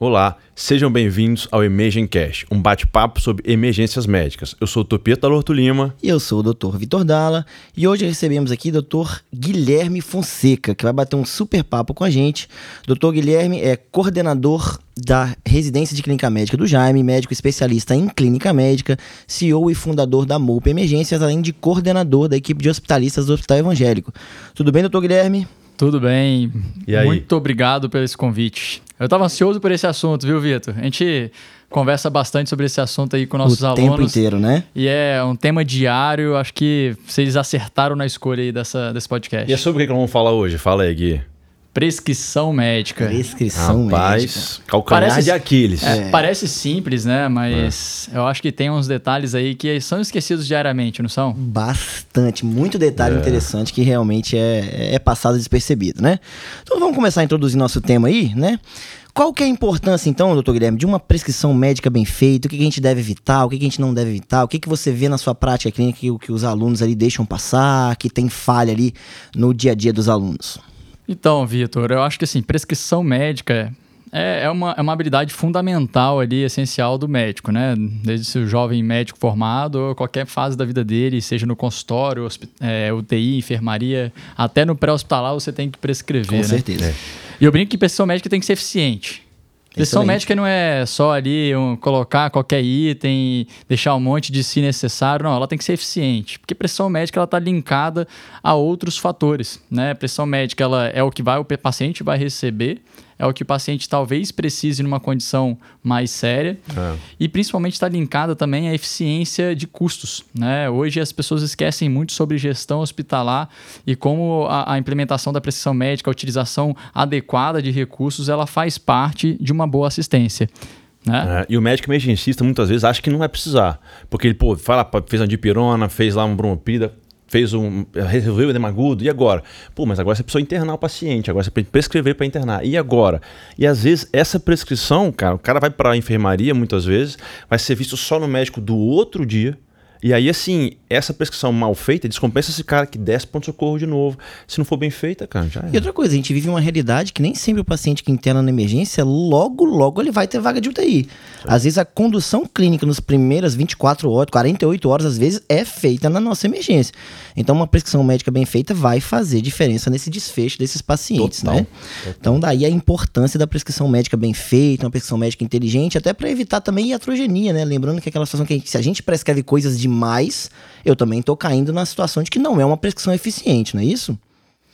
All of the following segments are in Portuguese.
Olá, sejam bem-vindos ao Emerging Cash, um bate-papo sobre emergências médicas. Eu sou o Topeta Lorto Lima. E eu sou o Dr. Vitor Dalla. E hoje recebemos aqui o Dr. Guilherme Fonseca, que vai bater um super papo com a gente. Dr. Guilherme é coordenador da residência de clínica médica do Jaime, médico especialista em clínica médica, CEO e fundador da MOUP Emergências, além de coordenador da equipe de hospitalistas do Hospital Evangélico. Tudo bem, doutor Guilherme? Tudo bem. Muito obrigado pelo esse convite. Eu estava ansioso por esse assunto, viu, Vitor? A gente conversa bastante sobre esse assunto aí com nossos o alunos. O tempo inteiro, né? E é um tema diário. Acho que vocês acertaram na escolha aí dessa, desse podcast. E é sobre o que vamos falar hoje? Fala aí, Gui. Prescrição médica. Prescrição Rapaz, médica. calcanhar parece, de Aquiles. É, é. Parece simples, né? Mas é. eu acho que tem uns detalhes aí que são esquecidos diariamente, não são? Bastante. Muito detalhe é. interessante que realmente é, é passado despercebido, né? Então vamos começar a introduzir nosso tema aí, né? Qual que é a importância, então, doutor Guilherme, de uma prescrição médica bem feita? O que, que a gente deve evitar? O que, que a gente não deve evitar? O que, que você vê na sua prática clínica que, que os alunos ali deixam passar, que tem falha ali no dia a dia dos alunos? Então, Vitor, eu acho que assim, prescrição médica é, é, uma, é uma habilidade fundamental ali, essencial do médico, né? Desde se o jovem médico formado, ou qualquer fase da vida dele, seja no consultório, é, UTI, enfermaria, até no pré-hospitalar você tem que prescrever. Com né? certeza. É. E eu brinco que prescrição médica tem que ser eficiente. Prescrição médica não é só ali um, colocar qualquer item, deixar um monte de si necessário, não, ela tem que ser eficiente, porque pressão médica ela está linkada a outros fatores, né? Pressão médica ela é o que vai o paciente vai receber é o que o paciente talvez precise numa condição mais séria. É. E principalmente está linkada também à eficiência de custos. Né? Hoje as pessoas esquecem muito sobre gestão hospitalar e como a, a implementação da prescrição médica, a utilização adequada de recursos, ela faz parte de uma boa assistência. Né? É, e o médico emergencista muitas vezes acha que não vai precisar. Porque ele, pô, fala, fez uma dipirona, fez lá uma bromopida, fez um. resolveu o edema agudo, e agora? Pô, mas agora você precisa internar o paciente, agora você precisa prescrever para internar, e agora? E às vezes essa prescrição, cara, o cara vai para a enfermaria muitas vezes, vai ser visto só no médico do outro dia, e aí, assim, essa prescrição mal feita descompensa esse cara que desce ponto socorro de novo. Se não for bem feita, cara, já é. E outra coisa, a gente vive uma realidade que nem sempre o paciente que interna na emergência, logo, logo ele vai ter vaga de UTI. Sim. Às vezes a condução clínica nos primeiras 24 horas, 48 horas, às vezes, é feita na nossa emergência. Então, uma prescrição médica bem feita vai fazer diferença nesse desfecho desses pacientes, Total. né? Total. Então, daí a importância da prescrição médica bem feita, uma prescrição médica inteligente, até para evitar também iatrogenia, né? Lembrando que aquela situação que a gente, se a gente prescreve coisas de demais, eu também estou caindo na situação de que não é uma prescrição eficiente, não é isso?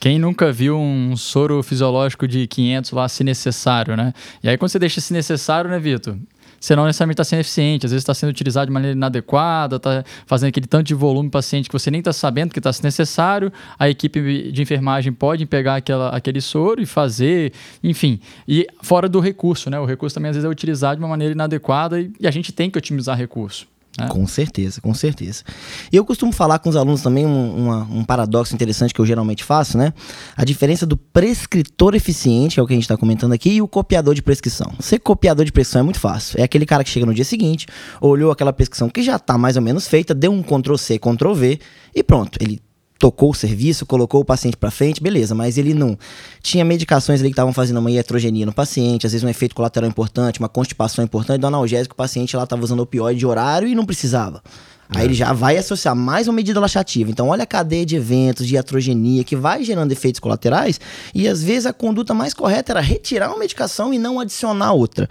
Quem nunca viu um soro fisiológico de 500 lá, se necessário, né? E aí, quando você deixa se necessário, né, Vitor? Você não necessariamente está sendo eficiente, às vezes está sendo utilizado de maneira inadequada, está fazendo aquele tanto de volume paciente que você nem está sabendo que está necessário. A equipe de enfermagem pode pegar aquela, aquele soro e fazer, enfim. E fora do recurso, né? O recurso também às vezes é utilizado de uma maneira inadequada e, e a gente tem que otimizar recurso. É. Com certeza, com certeza. E eu costumo falar com os alunos também um, uma, um paradoxo interessante que eu geralmente faço, né? A diferença do prescritor eficiente, que é o que a gente está comentando aqui, e o copiador de prescrição. Ser copiador de prescrição é muito fácil. É aquele cara que chega no dia seguinte, olhou aquela prescrição que já está mais ou menos feita, deu um Ctrl C, Ctrl V e pronto. Ele tocou o serviço, colocou o paciente para frente, beleza, mas ele não tinha medicações ali que estavam fazendo uma iatrogenia no paciente, às vezes um efeito colateral importante, uma constipação importante, do analgésico, o paciente lá estava usando opioide de horário e não precisava. Aí é. ele já vai associar mais uma medida laxativa. Então, olha a cadeia de eventos, de iatrogenia, que vai gerando efeitos colaterais, e às vezes a conduta mais correta era retirar uma medicação e não adicionar outra.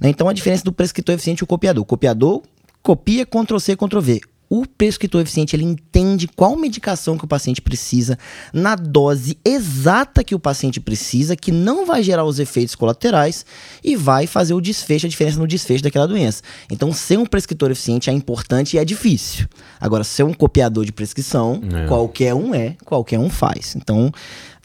Né? Então, a diferença do prescritor eficiente e o copiador. O copiador copia Ctrl-C, Ctrl-V o prescritor eficiente ele entende qual medicação que o paciente precisa na dose exata que o paciente precisa, que não vai gerar os efeitos colaterais e vai fazer o desfecho, a diferença no desfecho daquela doença. Então, ser um prescritor eficiente é importante e é difícil. Agora, ser um copiador de prescrição, é. qualquer um é, qualquer um faz. Então,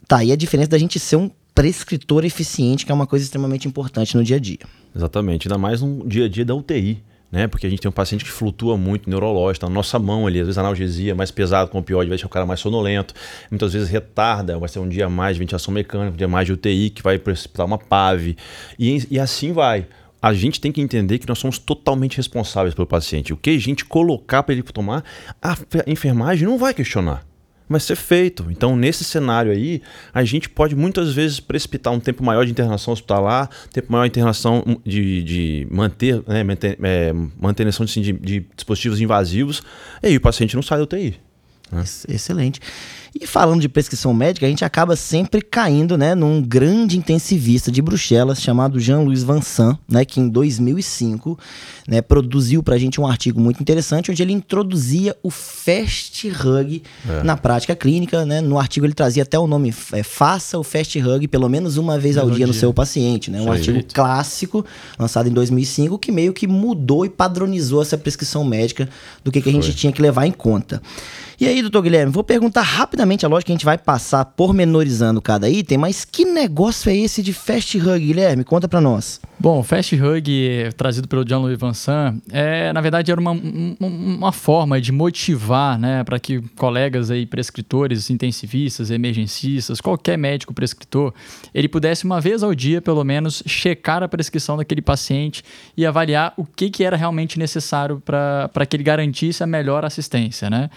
tá aí a diferença da gente ser um prescritor eficiente, que é uma coisa extremamente importante no dia a dia. Exatamente, ainda mais no dia a dia da UTI né? Porque a gente tem um paciente que flutua muito neurológico, tá na nossa mão ali, às vezes analgesia mais pesado com opioide vai deixar o cara mais sonolento, muitas vezes retarda, vai ser um dia mais de ventilação mecânica, um dia mais de UTI, que vai precisar uma PAV, e, e assim vai. A gente tem que entender que nós somos totalmente responsáveis pelo paciente. O que a gente colocar para ele tomar, a enfermagem não vai questionar vai ser feito. Então, nesse cenário aí, a gente pode muitas vezes precipitar um tempo maior de internação hospitalar, tempo maior de internação de, de manter, né, manter, é, manutenção assim, de, de dispositivos invasivos, e aí o paciente não sai da UTI. Né? Excelente. E falando de prescrição médica, a gente acaba sempre caindo, né, num grande intensivista de Bruxelas chamado Jean-Louis Vincent, né, que em 2005, né, produziu pra gente um artigo muito interessante onde ele introduzia o Fast Hug é. na prática clínica, né? No artigo ele trazia até o nome é, faça o Fast Hug pelo menos uma vez ao dia, dia, no seu paciente, né? Um artigo clássico lançado em 2005 que meio que mudou e padronizou essa prescrição médica do que, que a gente tinha que levar em conta. E aí, doutor Guilherme, vou perguntar rapidamente, a lógica que a gente vai passar pormenorizando cada item, mas que negócio é esse de Fast Hug, Guilherme? Conta para nós. Bom, Fast Hug, trazido pelo John Louis Vincent, é, na verdade era uma, uma forma de motivar, né, para que colegas aí, prescritores, intensivistas, emergencistas, qualquer médico prescritor, ele pudesse uma vez ao dia, pelo menos, checar a prescrição daquele paciente e avaliar o que, que era realmente necessário para que ele garantisse a melhor assistência, né?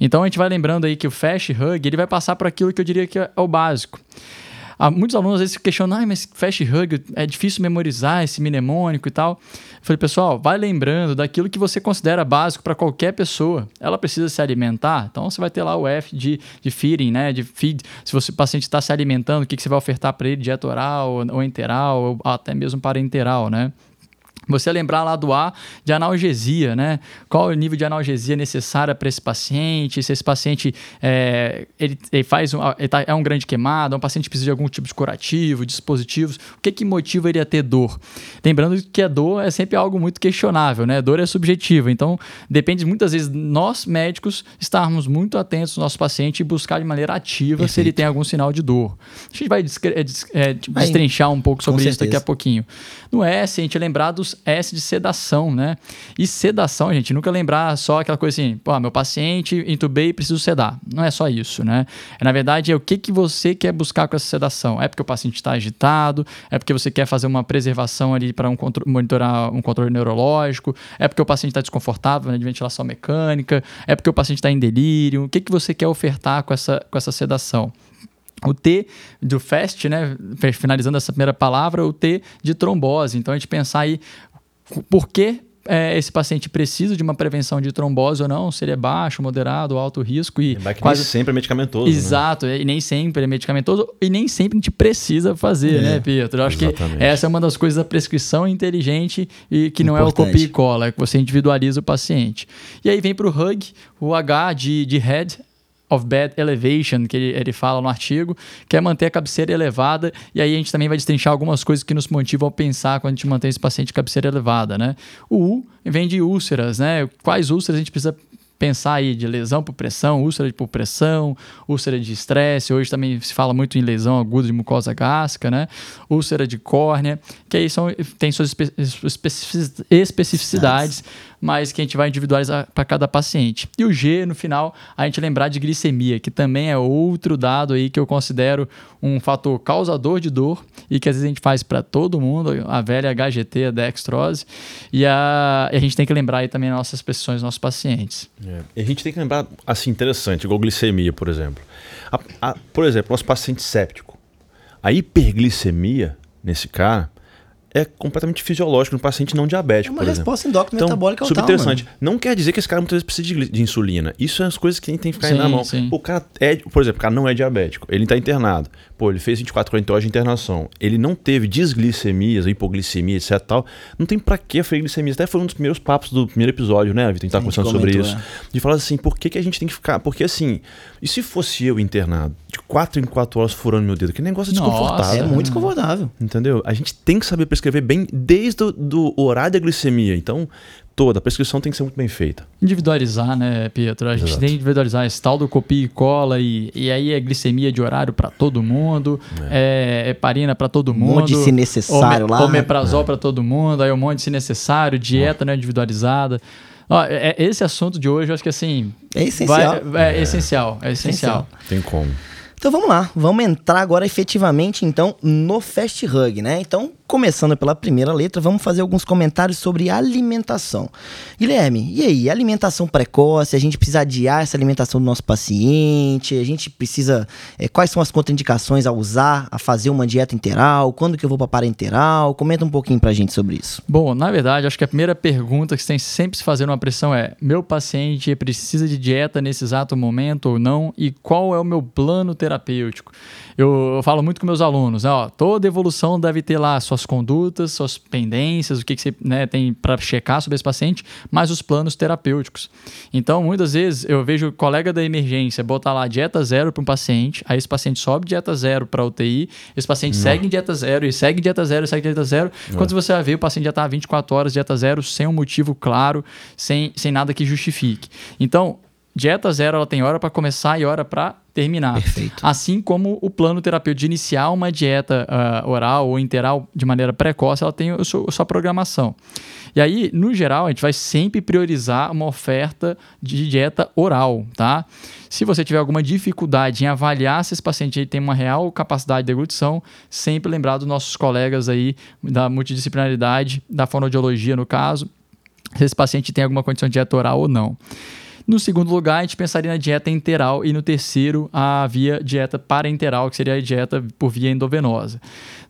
Então a gente vai lembrando aí que o Fast Hug ele vai passar por aquilo que eu diria que é o básico. Há muitos alunos às vezes se questionam, ah, mas Fast Hug é difícil memorizar esse mnemônico e tal. Eu falei, pessoal, vai lembrando daquilo que você considera básico para qualquer pessoa. Ela precisa se alimentar, então você vai ter lá o F de, de feeding, né? De feed. Se você, o paciente está se alimentando, o que, que você vai ofertar para ele, dieta oral ou enteral, ou até mesmo parenteral, né? Você lembrar lá do A de analgesia, né? Qual é o nível de analgesia necessária para esse paciente? Se esse paciente é, ele, ele faz um, ele tá, é um grande queimado, é um paciente que precisa de algum tipo de curativo, dispositivos. O que, que motiva ele a ter dor? Lembrando que a dor é sempre algo muito questionável, né? A dor é subjetiva, então depende muitas vezes nós médicos estarmos muito atentos ao nosso paciente e buscar de maneira ativa Perfeito. se ele tem algum sinal de dor. A gente vai é, é, destrinchar um pouco sobre isso daqui a pouquinho. No S, a gente lembrar dos S de sedação, né? E sedação, gente, nunca lembrar só aquela coisa assim, pô, meu paciente entubei e preciso sedar. Não é só isso, né? É, na verdade, é o que, que você quer buscar com essa sedação. É porque o paciente está agitado, é porque você quer fazer uma preservação ali para um monitorar um controle neurológico, é porque o paciente está desconfortável né, de ventilação mecânica, é porque o paciente está em delírio. O que, que você quer ofertar com essa, com essa sedação? O T do FAST, né? Finalizando essa primeira palavra, o T de trombose. Então a gente pensar aí por que é, esse paciente precisa de uma prevenção de trombose ou não, se ele é baixo, moderado, alto risco e que quase nem sempre é medicamentoso. Né? Exato, né? e nem sempre é medicamentoso e nem sempre a gente precisa fazer, é, né, Pedro? Eu acho exatamente. que essa é uma das coisas da prescrição inteligente e que não Importante. é o copia e cola, é que você individualiza o paciente. E aí vem para o HUG, o H de, de head, of Bed Elevation, que ele, ele fala no artigo, que é manter a cabeceira elevada, e aí a gente também vai destrinchar algumas coisas que nos motivam a pensar quando a gente mantém esse paciente cabeceira elevada, né? O U vem de úlceras, né? Quais úlceras a gente precisa pensar aí de lesão por pressão, úlcera por pressão, úlcera de estresse, hoje também se fala muito em lesão aguda de mucosa gástrica, né? Úlcera de córnea, que aí são, tem suas especificidades, mas que a gente vai individualizar para cada paciente. E o G, no final, a gente lembrar de glicemia, que também é outro dado aí que eu considero um fator causador de dor e que às vezes a gente faz para todo mundo, a velha HGT, a dextrose, e a, e a gente tem que lembrar aí também nossas prescrições, nossos pacientes. É. A gente tem que lembrar, assim, interessante, igual glicemia, por exemplo. A, a, por exemplo, nosso paciente séptico. A hiperglicemia nesse cara é completamente fisiológico no paciente não diabético, é uma resposta endócrina então, metabólica super interessante. Não quer dizer que esse cara muitas vezes precisa de, de insulina. Isso são é as coisas que a gente tem que ficar sim, na mão. Sim. O cara é, por exemplo, o cara não é diabético, ele está internado. Pô, ele fez 24 horas de internação. Ele não teve desglicemias, hipoglicemia, etc tal. Não tem para que a glicemia. Até foi um dos primeiros papos do primeiro episódio, né, Vitor? A gente tá conversando sobre isso. É. De falar assim, por que, que a gente tem que ficar... Porque assim, e se fosse eu internado, de 4 em 4 horas furando meu dedo? Que negócio desconfortável. Nossa, é muito desconfortável. Entendeu? A gente tem que saber prescrever bem desde o do horário da glicemia. Então, toda. A prescrição tem que ser muito bem feita. Individualizar, né, Pietro? A gente Exato. tem que individualizar esse tal do copia e cola e, e aí é glicemia de horário para todo mundo, é, é heparina para todo mundo. Um monte se necessário ome, lá. Omeprazol é. para todo mundo, aí um monte se necessário, dieta né, individualizada. Ó, é, é, esse assunto de hoje, eu acho que assim. É essencial. Vai, é, é, essencial. É essencial. Tem como. Então vamos lá, vamos entrar agora efetivamente então no Fast Hug, né? Então começando pela primeira letra, vamos fazer alguns comentários sobre alimentação. Guilherme, e aí? Alimentação precoce, a gente precisa adiar essa alimentação do nosso paciente, a gente precisa. É, quais são as contraindicações a usar, a fazer uma dieta interal? Quando que eu vou para parenteral? Comenta um pouquinho pra gente sobre isso. Bom, na verdade, acho que a primeira pergunta que você tem sempre se fazer uma pressão é: meu paciente precisa de dieta nesse exato momento ou não? E qual é o meu plano terapêutico? Eu, eu falo muito com meus alunos, né, ó, toda evolução deve ter lá suas condutas, suas pendências, o que, que você né, tem para checar sobre esse paciente, mas os planos terapêuticos. Então, muitas vezes eu vejo colega da emergência botar lá dieta zero para um paciente, aí esse paciente sobe dieta zero para UTI, esse paciente Não. segue em dieta zero e segue dieta zero e segue dieta zero. Não. Quando você vai ver, o paciente já está 24 horas dieta zero sem um motivo claro, sem, sem nada que justifique. Então, dieta zero ela tem hora para começar e hora para terminar. Perfeito. Assim como o plano terapêutico de iniciar uma dieta uh, oral ou interal de maneira precoce, ela tem a sua, a sua programação. E aí, no geral, a gente vai sempre priorizar uma oferta de dieta oral, tá? Se você tiver alguma dificuldade em avaliar se esse paciente tem uma real capacidade de deglutição, sempre lembrar dos nossos colegas aí da multidisciplinaridade, da fonoaudiologia no caso, se esse paciente tem alguma condição de dieta oral ou não. No segundo lugar, a gente pensaria na dieta enteral e no terceiro, a via dieta parenteral, que seria a dieta por via endovenosa.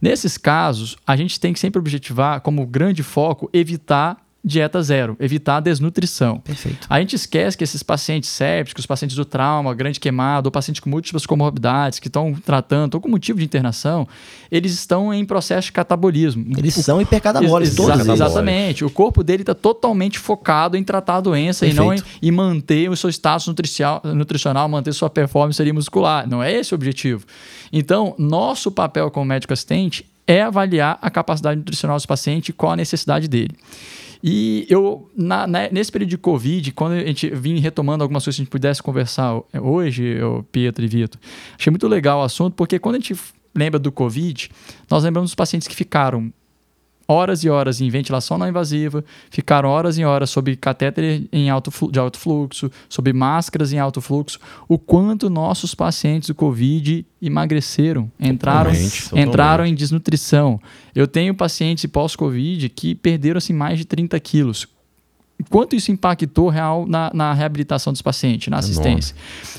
Nesses casos, a gente tem que sempre objetivar como grande foco evitar dieta zero, evitar a desnutrição. Perfeito. A gente esquece que esses pacientes sépticos, pacientes do trauma, grande queimado, ou pacientes com múltiplas comorbidades que estão tratando, ou com motivo de internação, eles estão em processo de catabolismo. Eles o, são hipercatabólicos, ex todos. Exatamente. O corpo dele está totalmente focado em tratar a doença Perfeito. e não em, em, manter o seu status nutricional, nutricional, manter sua performance ali muscular. Não é esse o objetivo. Então, nosso papel como médico assistente é avaliar a capacidade nutricional do paciente e qual a necessidade dele. E eu, na, na, nesse período de Covid, quando a gente vinha retomando algumas coisas que a gente pudesse conversar hoje, eu, Pietro e Vitor, achei muito legal o assunto, porque quando a gente lembra do Covid, nós lembramos dos pacientes que ficaram horas e horas em ventilação não invasiva, ficaram horas e horas sob catéter em alto de alto fluxo, sob máscaras em alto fluxo, o quanto nossos pacientes do Covid emagreceram, entraram, totalmente, totalmente. entraram em desnutrição. Eu tenho pacientes pós-Covid que perderam assim, mais de 30 quilos. Quanto isso impactou real na, na reabilitação dos pacientes, na assistência?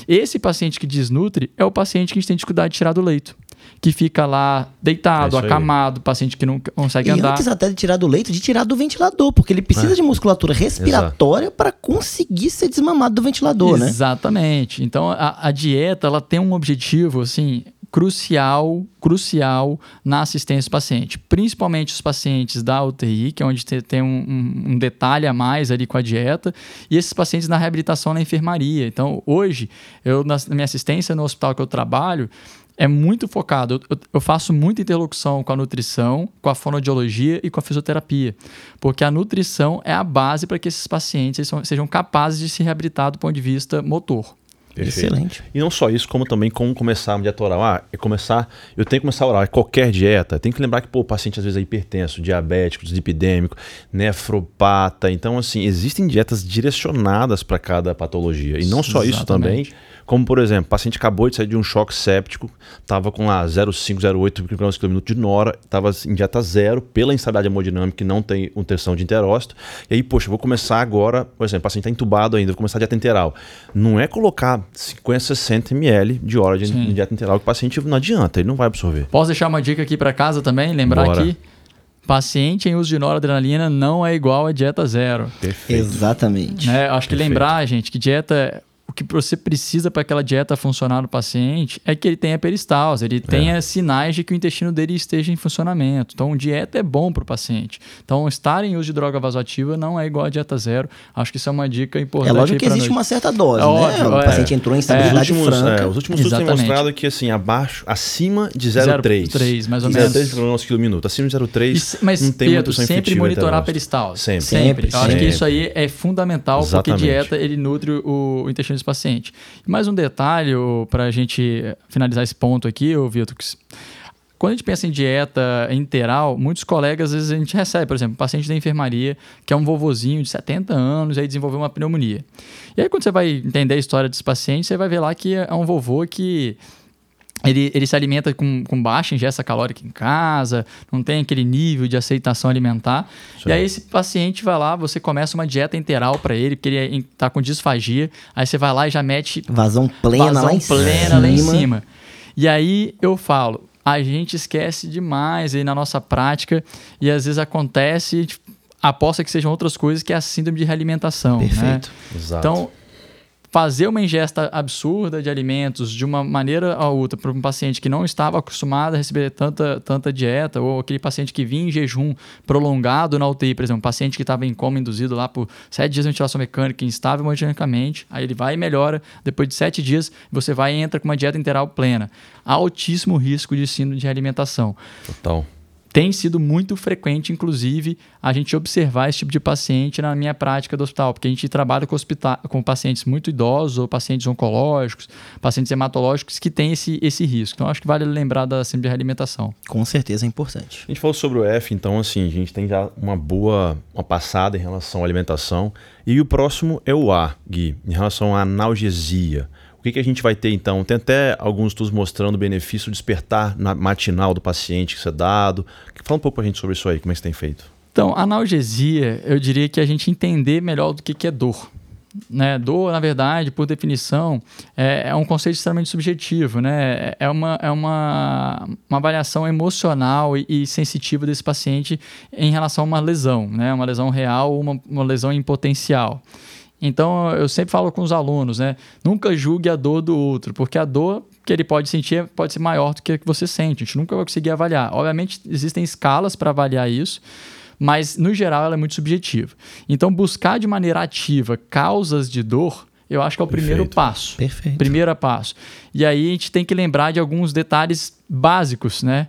Esse paciente que desnutre é o paciente que a gente tem dificuldade de tirar do leito que fica lá deitado, é acamado, paciente que não consegue e andar. antes até de tirar do leito, de tirar do ventilador, porque ele precisa é. de musculatura respiratória para conseguir ser desmamado do ventilador, Exatamente. né? Exatamente. Então a, a dieta ela tem um objetivo assim crucial, crucial na assistência do paciente, principalmente os pacientes da UTI, que é onde tem um, um, detalhe a mais ali com a dieta, e esses pacientes na reabilitação na enfermaria. Então, hoje, eu na minha assistência no hospital que eu trabalho, é muito focado. Eu, eu, faço muita interlocução com a nutrição, com a fonoaudiologia e com a fisioterapia, porque a nutrição é a base para que esses pacientes sejam capazes de se reabilitar do ponto de vista motor. Perfeito. Excelente. E não só isso, como também como começar uma dieta oral. Ah, é começar, eu tenho que começar a oral. É qualquer dieta. Tem que lembrar que pô, o paciente às vezes é hipertenso, diabético, dislipidêmico, nefropata. Então, assim, existem dietas direcionadas para cada patologia. E não só Exatamente. isso também como, por exemplo, o paciente acabou de sair de um choque séptico, estava com lá 0,5, 0,8 microgramas por minuto de nora, estava em dieta zero pela instabilidade hemodinâmica que não tem nutrição de enterócito. E aí, poxa, vou começar agora, por exemplo, o paciente está entubado ainda, vou começar a dieta enteral. Não é colocar 50, 60 ml de hora de Sim. dieta enteral que o paciente não adianta, ele não vai absorver. Posso deixar uma dica aqui para casa também? Lembrar Bora. que paciente em uso de noradrenalina não é igual a dieta zero. Perfeito. Exatamente. É, acho que Perfeito. lembrar, gente, que dieta o que você precisa para aquela dieta funcionar no paciente é que ele tenha peristalse, ele tenha é. sinais de que o intestino dele esteja em funcionamento. Então, dieta é bom para o paciente. Então, estar em uso de droga vasoativa não é igual a dieta zero. Acho que isso é uma dica importante. É lógico que existe noite. uma certa dose, é né? Óbvio, o é. paciente entrou em estabilidade é. Os últimos, franca. os últimos estudos têm mostrado que, assim, abaixo, acima de 0,3. 0,3, mais ou menos. 0,3 kg por minuto. Acima de 0,3 mas, não tem Pedro, sempre monitorar peristalse. Sempre. Sempre. sempre. Eu acho que isso aí é fundamental, Exatamente. porque dieta, ele nutre o, o intestino do paciente. E mais um detalhe para a gente finalizar esse ponto aqui, Vitor, quando a gente pensa em dieta interal, muitos colegas, às vezes a gente recebe, por exemplo, um paciente da enfermaria, que é um vovozinho de 70 anos, aí desenvolveu uma pneumonia. E aí, quando você vai entender a história desse paciente, você vai ver lá que é um vovô que ele, ele se alimenta com, com baixa ingesta calórica em casa, não tem aquele nível de aceitação alimentar. Certo. E aí esse paciente vai lá, você começa uma dieta interal para ele, porque ele está com disfagia, aí você vai lá e já mete vazão plena vazão lá em plena cima. lá em cima. E aí eu falo, a gente esquece demais aí na nossa prática e às vezes acontece, tipo, aposta que sejam outras coisas que é a síndrome de realimentação. Né? Perfeito. Né? Exato. Então, fazer uma ingesta absurda de alimentos de uma maneira ou outra para um paciente que não estava acostumado a receber tanta, tanta dieta, ou aquele paciente que vinha em jejum prolongado na UTI, por exemplo, um paciente que estava em coma induzido lá por sete dias de ventilação mecânica, instável hemodinamicamente, aí ele vai e melhora, depois de sete dias você vai e entra com uma dieta integral plena. Altíssimo risco de síndrome de alimentação. Total tem sido muito frequente, inclusive, a gente observar esse tipo de paciente na minha prática do hospital, porque a gente trabalha com, hospital, com pacientes muito idosos, ou pacientes oncológicos, pacientes hematológicos que têm esse, esse risco. Então, acho que vale lembrar da síndrome de realimentação. Com certeza é importante. A gente falou sobre o F, então, assim, a gente tem já uma boa uma passada em relação à alimentação. E o próximo é o A, Gui, em relação à analgesia. O que, que a gente vai ter então? Tem até alguns estudos mostrando o benefício de despertar na matinal do paciente que isso é dado. Fala um pouco para a gente sobre isso aí, como é que você tem feito. Então, analgesia, eu diria que a gente entender melhor do que, que é dor. Né? Dor, na verdade, por definição, é, é, um conceito extremamente subjetivo. Né? É, uma, é uma, uma avaliação emocional e, e, sensitiva desse paciente em relação a uma lesão, né? uma lesão real ou uma, uma lesão em potencial. Então eu sempre falo com os alunos, né? Nunca julgue a dor do outro, porque a dor que ele pode sentir pode ser maior do que a que você sente. A gente nunca vai conseguir avaliar. Obviamente existem escalas para avaliar isso, mas no geral ela é muito subjetiva. Então buscar de maneira ativa causas de dor eu acho que é o Perfeito. primeiro passo. Perfeito. Primeiro passo. E aí a gente tem que lembrar de alguns detalhes básicos, né?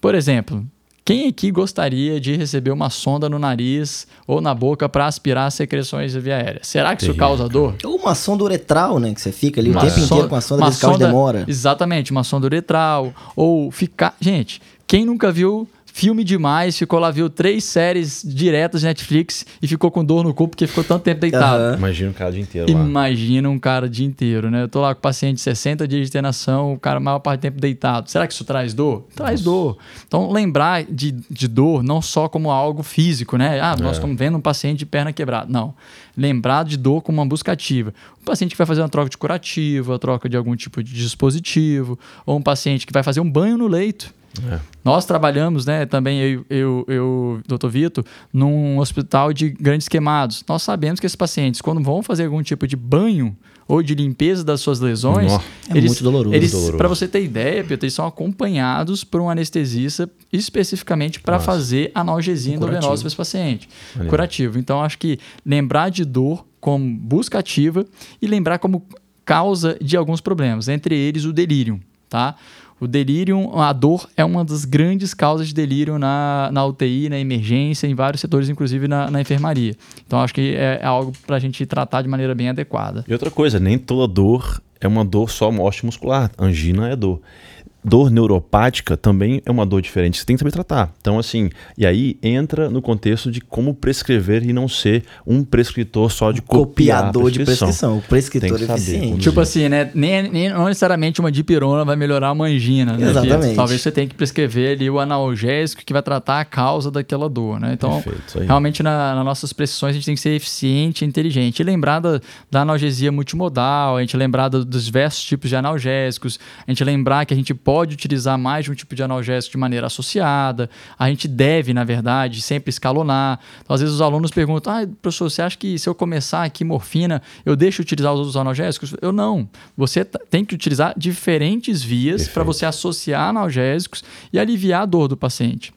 Por exemplo, quem aqui gostaria de receber uma sonda no nariz ou na boca para aspirar secreções via aérea? Será que isso causa dor? Ou uma sonda uretral, né? Que você fica ali uma o tempo sonda, inteiro com a sonda, uma sonda demora. Exatamente, uma sonda uretral. Ou ficar. Gente, quem nunca viu filme demais, ficou lá, viu três séries diretas de Netflix e ficou com dor no corpo porque ficou tanto tempo deitado. Uhum. Imagina um cara o dia inteiro lá. Imagina um cara o dia inteiro, né? Eu tô lá com o paciente de 60 dias de internação, o cara a maior parte do tempo deitado. Será que isso traz dor? Traz Nossa. dor. Então, lembrar de, de dor não só como algo físico, né? Ah, nós é. estamos vendo um paciente de perna quebrada. Não. Lembrar de dor como uma busca ativa. Um paciente que vai fazer uma troca de curativo, a troca de algum tipo de dispositivo, ou um paciente que vai fazer um banho no leito. É. Nós trabalhamos, né, também eu, eu, eu, doutor Vitor, num hospital de grandes queimados. Nós sabemos que esses pacientes, quando vão fazer algum tipo de banho ou de limpeza das suas lesões, é eles, muito doloroso. Eles, para você ter ideia, Pedro, eles são acompanhados por um anestesista especificamente para fazer analgesia um endovenosa para esse paciente. Curativo. Então, acho que lembrar de dor como busca ativa e lembrar como causa de alguns problemas, entre eles o delírio, tá? O delírio, a dor é uma das grandes causas de delírio na, na UTI, na emergência, em vários setores, inclusive na, na enfermaria. Então, acho que é, é algo para a gente tratar de maneira bem adequada. E outra coisa, nem toda dor é uma dor só morte muscular. Angina é dor dor neuropática também é uma dor diferente, você tem que saber tratar. Então, assim, e aí entra no contexto de como prescrever e não ser um prescritor só de copiador de prescrição. O prescritor eficiente. Tipo assim, né? Nem, nem não necessariamente uma dipirona vai melhorar uma angina, né? Exatamente. Talvez você tenha que prescrever ali o analgésico que vai tratar a causa daquela dor, né? Então, Perfeito, realmente na, nas nossas prescrições a gente tem que ser eficiente e inteligente. E lembrar da, da analgesia multimodal, a gente lembrar do, dos diversos tipos de analgésicos, a gente lembrar que a gente pode pode utilizar mais de um tipo de analgésico de maneira associada. A gente deve, na verdade, sempre escalonar. Então, às vezes os alunos perguntam: ah, professor, você acha que se eu começar aqui morfina, eu deixo de utilizar os outros analgésicos? Eu não. Você tem que utilizar diferentes vias para você associar analgésicos e aliviar a dor do paciente.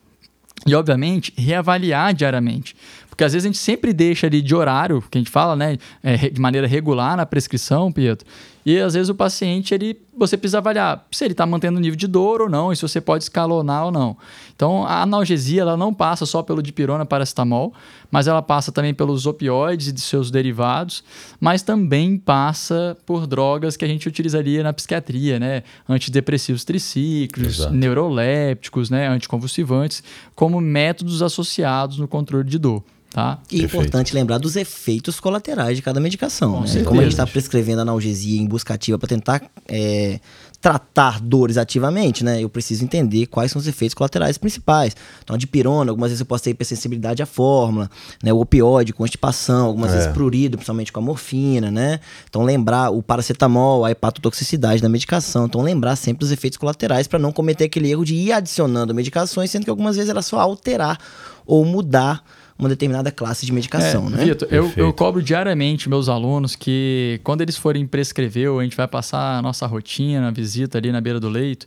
E, obviamente, reavaliar diariamente. Porque às vezes a gente sempre deixa ali de horário, que a gente fala, né, é, de maneira regular na prescrição, Pietro. E às vezes o paciente, ele, você precisa avaliar se ele está mantendo o nível de dor ou não, e se você pode escalonar ou não. Então, a analgesia ela não passa só pelo dipirona paracetamol, mas ela passa também pelos opioides e de seus derivados, mas também passa por drogas que a gente utilizaria na psiquiatria, né? Antidepressivos tricíclicos, Exato. neurolépticos, né? anticonvulsivantes, como métodos associados no controle de dor. Tá? E é importante lembrar dos efeitos colaterais de cada medicação. né? Como a gente está prescrevendo analgesia em busca ativa para tentar é, tratar dores ativamente, né? Eu preciso entender quais são os efeitos colaterais principais. Então, a dipirona, algumas vezes eu posso ter hipersensibilidade à fórmula, né? O opioide, constipação, algumas é. vezes prurido, principalmente com a morfina, né? Então, lembrar o paracetamol, a hepatotoxicidade da medicação. Então, lembrar sempre dos efeitos colaterais para não cometer aquele erro de ir adicionando medicações, sendo que algumas vezes era só alterar ou mudar uma determinada classe de medicação, é, né? Vitor, eu, eu, cobro diariamente meus alunos que quando eles forem prescrever, ou a gente vai passar a nossa rotina, a visita ali na beira do leito,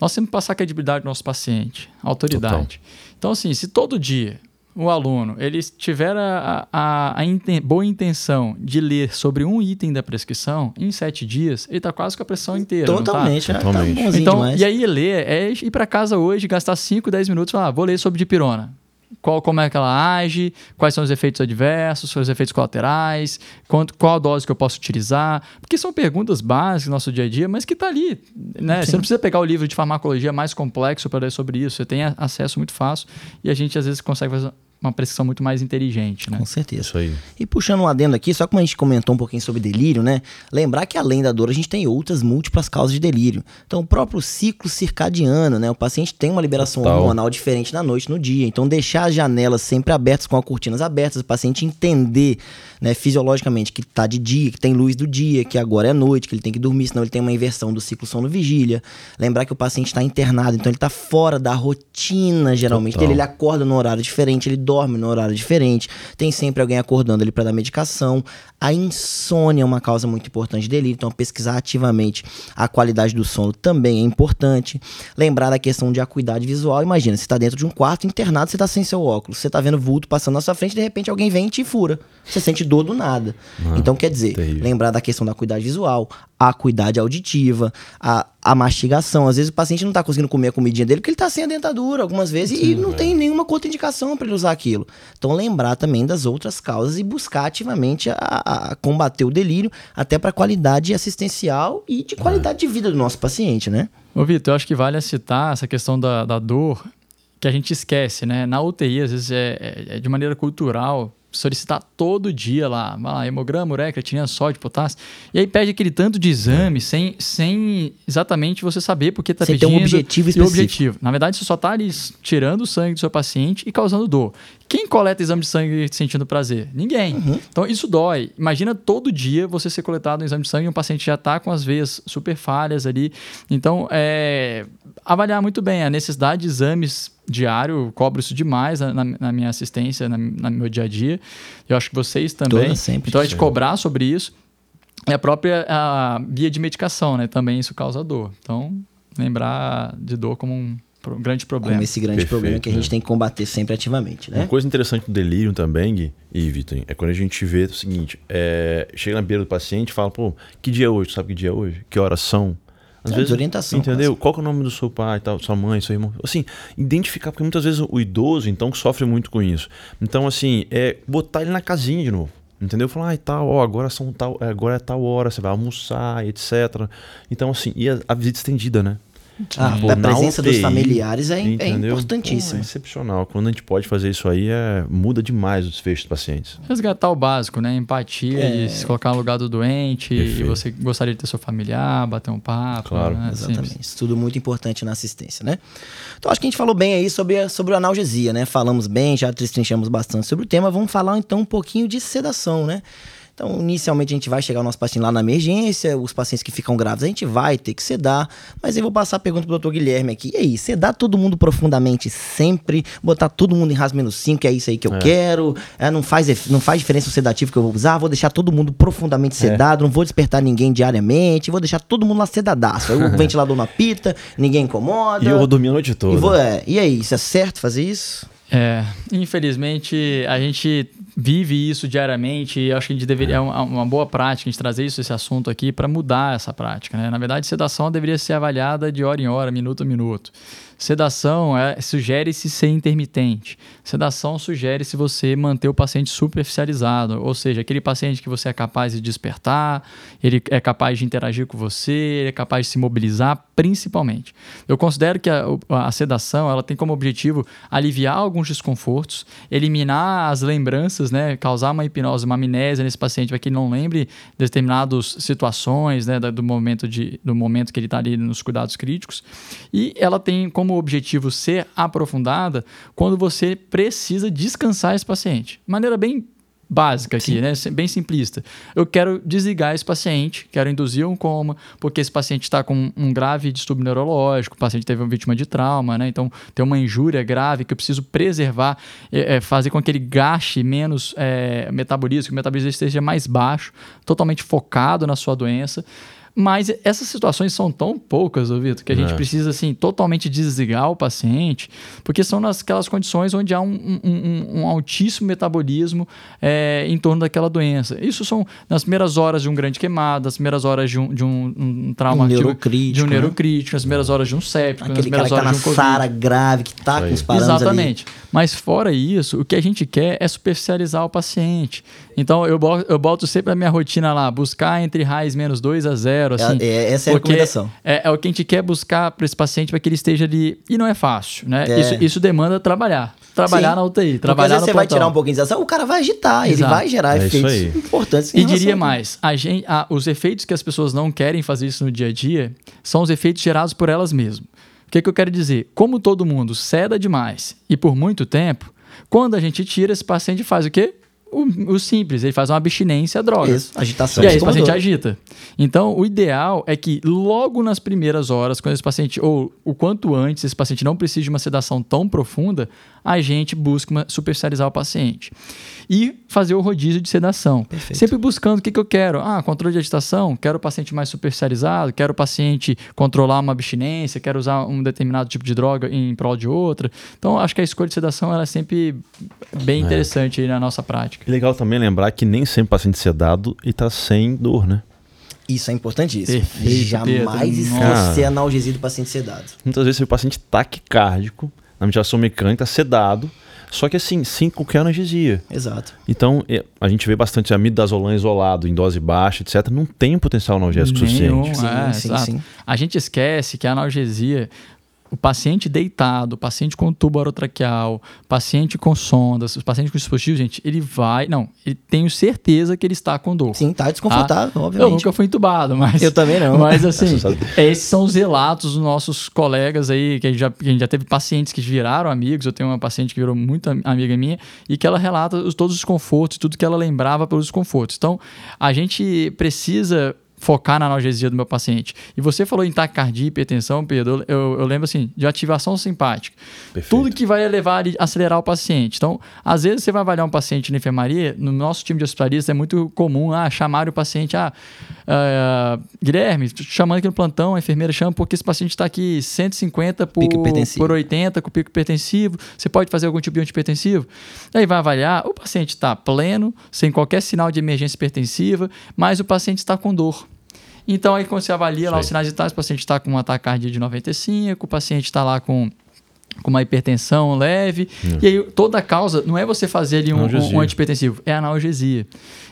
nós temos que passar a credibilidade do nosso paciente, a autoridade. Total. Então, assim, se todo dia o aluno ele tiver a, a, a inten boa intenção de ler sobre um item da prescrição, em sete dias, ele está quase com a pressão inteira. Totalmente, tá? Totalmente. Tá então, demais. e aí ler é ir para casa hoje, gastar 5, 10 minutos e falar, ah, vou ler sobre dipirona qual, como é que ela age, quais são os efeitos adversos, os efeitos colaterais, quanto, qual a dose que eu posso utilizar. Porque são perguntas básicas do nosso dia a dia, mas que está ali. Né? Você não precisa pegar o livro de farmacologia mais complexo para ler sobre isso. Você tem acesso muito fácil e a gente às vezes consegue fazer uma prescrição muito mais inteligente, né? Com certeza. Isso aí. E puxando um adendo aqui, só como a gente comentou um pouquinho sobre delírio, né? Lembrar que além da dor, a gente tem outras múltiplas causas de delírio. Então, o próprio ciclo circadiano, né? O paciente tem uma liberação Total. hormonal diferente na noite e no dia. Então, deixar as janelas sempre abertas, com as cortinas abertas, o paciente entender, né, fisiologicamente, que tá de dia, que tem luz do dia, que agora é noite, que ele tem que dormir, senão ele tem uma inversão do ciclo sono-vigília. Lembrar que o paciente está internado, então ele está fora da rotina, geralmente. Dele, ele acorda no horário diferente, ele dorme no horário diferente, tem sempre alguém acordando ali para dar medicação. A insônia é uma causa muito importante dele, então pesquisar ativamente a qualidade do sono também é importante. Lembrar da questão de acuidade visual. Imagina, você está dentro de um quarto internado, você está sem seu óculos, você está vendo vulto passando na sua frente, de repente alguém vem e te fura. Você sente dor do nada. Ah, então, quer dizer, terrível. lembrar da questão da acuidade visual, a acuidade auditiva, a, a mastigação. Às vezes o paciente não está conseguindo comer a comidinha dele porque ele está sem a dentadura algumas vezes Sim, e não é. tem nenhuma contraindicação para ele usar aquilo. Então, lembrar também das outras causas e buscar ativamente a, a combater o delírio, até para qualidade assistencial e de qualidade é. de vida do nosso paciente, né? Ô, Vitor, eu acho que vale citar essa questão da, da dor que a gente esquece, né? Na UTI, às vezes, é, é, é de maneira cultural solicitar todo dia lá, lá hemograma, ureia, creatinina, sódio, potássio. E aí pede aquele tanto de exame sem, sem exatamente você saber porque está pedindo. Tem um objetivo específico. objetivo. Na verdade, você só está ali tirando o sangue do seu paciente e causando dor. Quem coleta exame de sangue sentindo prazer? Ninguém. Uhum. Então, isso dói. Imagina todo dia você ser coletado um exame de sangue e um paciente já está com as veias super falhas ali. Então, é, avaliar muito bem a necessidade de exames diário, cobro isso demais na, na minha assistência, na, no meu dia a dia. Eu acho que vocês também. Toda sempre. Então, a gente cobrar sobre isso. E a própria a via de medicação, né? Também isso causa dor. Então, lembrar de dor como um grande problema. Como esse grande Perfeito, problema que a gente né? tem que combater sempre ativamente, né? Uma coisa interessante do delírio também, Gui e Vitor, é quando a gente vê o seguinte, é, chega na beira do paciente e fala, pô, que dia é hoje? Sabe que dia é hoje? Que horas são? Às é, vezes, orientação. Entendeu? Qual é o nome do seu pai, tal, sua mãe, seu irmão? Assim, identificar, porque muitas vezes o idoso, então, sofre muito com isso. Então, assim, é botar ele na casinha de novo. Entendeu? Falar, ah, tal, ó, agora, são tal, agora é tal hora, você vai almoçar, etc. Então, assim, e a, a visita estendida, né? Ah, a presença UTI, dos familiares é, é importantíssima. é excepcional. Quando a gente pode fazer isso aí, é, muda demais os desfecho dos pacientes. Resgatar o básico, né? Empatia, é... se colocar no lugar do doente, Perfeito. e você gostaria de ter seu familiar, bater um papo. Claro, né? exatamente. Isso tudo muito importante na assistência, né? Então acho que a gente falou bem aí sobre, sobre a analgesia, né? Falamos bem, já destrinchamos bastante sobre o tema. Vamos falar então um pouquinho de sedação, né? Então, inicialmente a gente vai chegar o nosso paciente lá na emergência, os pacientes que ficam grávidos a gente vai ter que sedar, mas eu vou passar a pergunta pro doutor Guilherme aqui. E aí, sedar todo mundo profundamente sempre, botar todo mundo em RAS menos 5, que é isso aí que eu é. quero, é, não, faz, não faz diferença o sedativo que eu vou usar, vou deixar todo mundo profundamente é. sedado, é. não vou despertar ninguém diariamente, vou deixar todo mundo lá sedadaço. Aí o ventilador não apita, ninguém incomoda. E eu vou dormir a noite toda. E, vou, é, e aí, isso é certo fazer isso? É, infelizmente a gente vive isso diariamente e acho que a gente deveria é uma, uma boa prática a gente trazer isso esse assunto aqui para mudar essa prática, né? Na verdade, sedação deveria ser avaliada de hora em hora, minuto a minuto. Sedação é, sugere-se ser intermitente. Sedação sugere-se você manter o paciente superficializado, ou seja, aquele paciente que você é capaz de despertar, ele é capaz de interagir com você, ele é capaz de se mobilizar, principalmente. Eu considero que a, a sedação ela tem como objetivo aliviar alguns desconfortos, eliminar as lembranças, né, causar uma hipnose, uma amnésia nesse paciente para que ele não lembre determinadas situações, né, do momento de, do momento que ele está ali nos cuidados críticos. E ela tem como como objetivo ser aprofundada quando você precisa descansar esse paciente. Maneira bem básica aqui, Sim. né? Bem simplista. Eu quero desligar esse paciente, quero induzir um coma, porque esse paciente está com um grave distúrbio neurológico, o paciente teve uma vítima de trauma, né? Então tem uma injúria grave que eu preciso preservar, é, é, fazer com que ele gaste menos é, metabolismo, que o metabolismo esteja mais baixo, totalmente focado na sua doença. Mas essas situações são tão poucas, Vitor, que a gente é. precisa, assim, totalmente desligar o paciente, porque são naquelas condições onde há um, um, um altíssimo metabolismo é, em torno daquela doença. Isso são nas primeiras horas de um grande queimado, nas primeiras horas de um, de um, um trauma um neurocrítico, de um neurocrítico, nas primeiras horas de um séptico, Aquele nas primeiras cara horas que tá de um SARA grave, que tá com os parâmetros Exatamente. Ali. Mas fora isso, o que a gente quer é superficializar o paciente. Então eu boto, eu boto sempre a minha rotina lá, buscar entre raiz menos 2 a 0, assim. É, é, essa é a recomendação. É, é, o que a gente quer buscar para esse paciente para que ele esteja ali. E não é fácil, né? É. Isso, isso demanda trabalhar. Trabalhar Sim. na UTI, trabalhar Porque, você vai tirar um pouquinho de ação, o cara vai agitar, Exato. ele vai gerar é efeitos importantes. E diria mais, a gente, a, os efeitos que as pessoas não querem fazer isso no dia a dia são os efeitos gerados por elas mesmas. O que, que eu quero dizer? Como todo mundo ceda demais e por muito tempo, quando a gente tira, esse paciente faz o quê? O, o, simples, ele faz uma abstinência a drogas. Isso, agitação. E aí esse paciente agita. Então, o ideal é que logo nas primeiras horas, quando esse paciente, ou o quanto antes, esse paciente não precisa de uma sedação tão profunda, a gente busca uma, superficializar o paciente. E fazer o rodízio de sedação. Perfeito. Sempre buscando o que, que eu quero. Ah, controle de agitação, quero o paciente mais superficializado, quero o paciente controlar uma abstinência, quero usar um determinado tipo de droga em prol de outra. Então, acho que a escolha de sedação é sempre bem é. interessante na nossa prática. Legal também lembrar que nem sempre o paciente sedado e está sem dor, né? Isso é importantíssimo. Perfeito, Jamais esquecer a analgesia do paciente sedado. Muitas vezes o paciente taquicárdico, na ventilação mecânica, sedado, só que assim, sem qualquer analgesia. Exato. Então, é, a gente vê bastante amidazolam isolado em dose baixa, etc. Não tem potencial analgésico Nenhum, suficiente. É, sim, sim, sim. A gente esquece que a analgesia o paciente deitado, o paciente com tubo orotraqueal, paciente com sondas, o paciente com dispositivo, gente, ele vai. Não, ele tenho certeza que ele está com dor. Sim, tá desconfortável, ah, obviamente. Eu nunca fui entubado, mas. Eu também não. Mas assim, esses são os relatos dos nossos colegas aí, que a, gente já, que a gente já teve pacientes que viraram amigos. Eu tenho uma paciente que virou muito amiga minha e que ela relata todos os desconfortos, tudo que ela lembrava pelos desconfortos. Então, a gente precisa focar na analgesia do meu paciente. E você falou em taquicardia, hipertensão, Pedro, eu, eu, lembro assim, de ativação simpática. Perfeito. Tudo que vai levar a acelerar o paciente. Então, às vezes você vai avaliar um paciente na enfermaria, no nosso time de hospitalistas é muito comum ah, chamar o paciente, ah, uh, Guilherme, chamando aqui no plantão, a enfermeira chama porque esse paciente está aqui 150 por, por 80 com pico hipertensivo, você pode fazer algum tipo de antihipertensivo? Aí vai avaliar, o paciente está pleno, sem qualquer sinal de emergência hipertensiva, mas o paciente está com dor. Então, aí quando você avalia lá os sinais vitais, o paciente está com um ataque cardíaco de 95, o paciente está lá com com uma hipertensão leve. Hum. E aí toda a causa não é você fazer ali um, um, um antihipertensivo, é analgesia.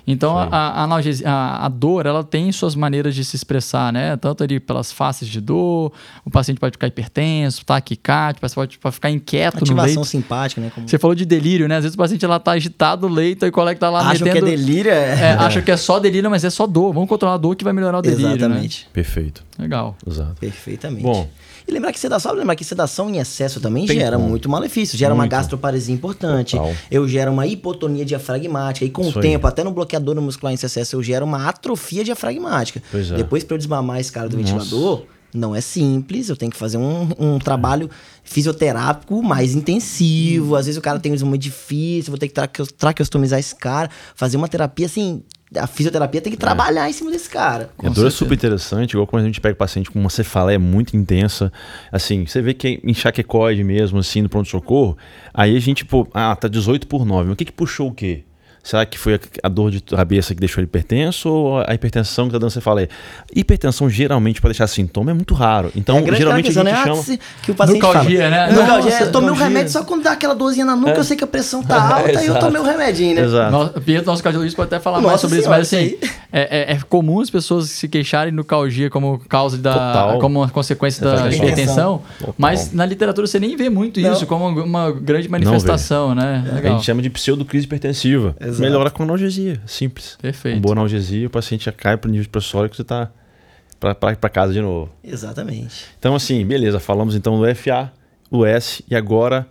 Então a, a, analgesia, a, a, dor ela tem suas maneiras de se expressar, né? Tanto ali pelas faces de dor, o paciente pode ficar hipertenso, taquicárdio, pode, pode ficar inquieto Ativação no leito. simpática, né? Como... Você falou de delírio, né? Às vezes o paciente ela tá agitado no leito e o colega tá lá Acho metendo... que é delírio, é... é acha que é só delírio, mas é só dor. Vamos controlar a dor que vai melhorar o delírio, né? Exatamente. Né? Perfeito. Legal. Exato. Perfeitamente. Bom, e lembrar que sedação, lembrar que sedação em excesso também Tem gera como. muito malefício, gera muito. uma gastroparesia importante, Total. eu gero uma hipotonia diafragmática, e com Isso o tempo, aí. até no bloqueador muscular em excesso, eu gero uma atrofia diafragmática. É. Depois, para eu desmamar esse cara do Nossa. ventilador, não é simples, eu tenho que fazer um, um trabalho fisioterápico mais intensivo. Às vezes o cara tem um muito difícil, vou ter que traqueostomizar esse cara, fazer uma terapia assim a fisioterapia tem que é. trabalhar é. em cima desse cara. A dor é super interessante, igual quando a gente pega paciente com uma cefaleia muito intensa, assim, você vê que é enxaquecóide mesmo, assim, no pronto-socorro, aí a gente, pô, ah, tá 18 por 9, mas o que que puxou o quê? Será que foi a dor de cabeça que deixou ele hipertenso ou a hipertensão que tá dando? Você fala aí. Hipertensão, geralmente, para deixar sintoma, é muito raro. Então, é geralmente questão, a gente né? chama... Que o paciente Nucalgia, fala. né? Nucalgia, Nossa, é, tomei um nucalgia. remédio só quando dá aquela dorzinha na nuca, eu sei que a pressão tá alta, e eu tomei o remedinho, né? Exato. Nosso, Pietro, nosso cardiologista, pode até falar Nossa mais sobre senhora, isso, mas assim, é, é- é comum as pessoas se queixarem no calgia como causa da. Total. como uma consequência da hipertensão, Total. mas na literatura você nem vê muito Não. isso como uma grande manifestação, né? A gente chama de pseudocrise hipertensiva. Exato. Melhora com analgesia, simples. Perfeito. Com boa analgesia, o paciente já cai para o nível de pressórico e você tá para casa de novo. Exatamente. Então, assim, beleza, falamos então do FA, o S e agora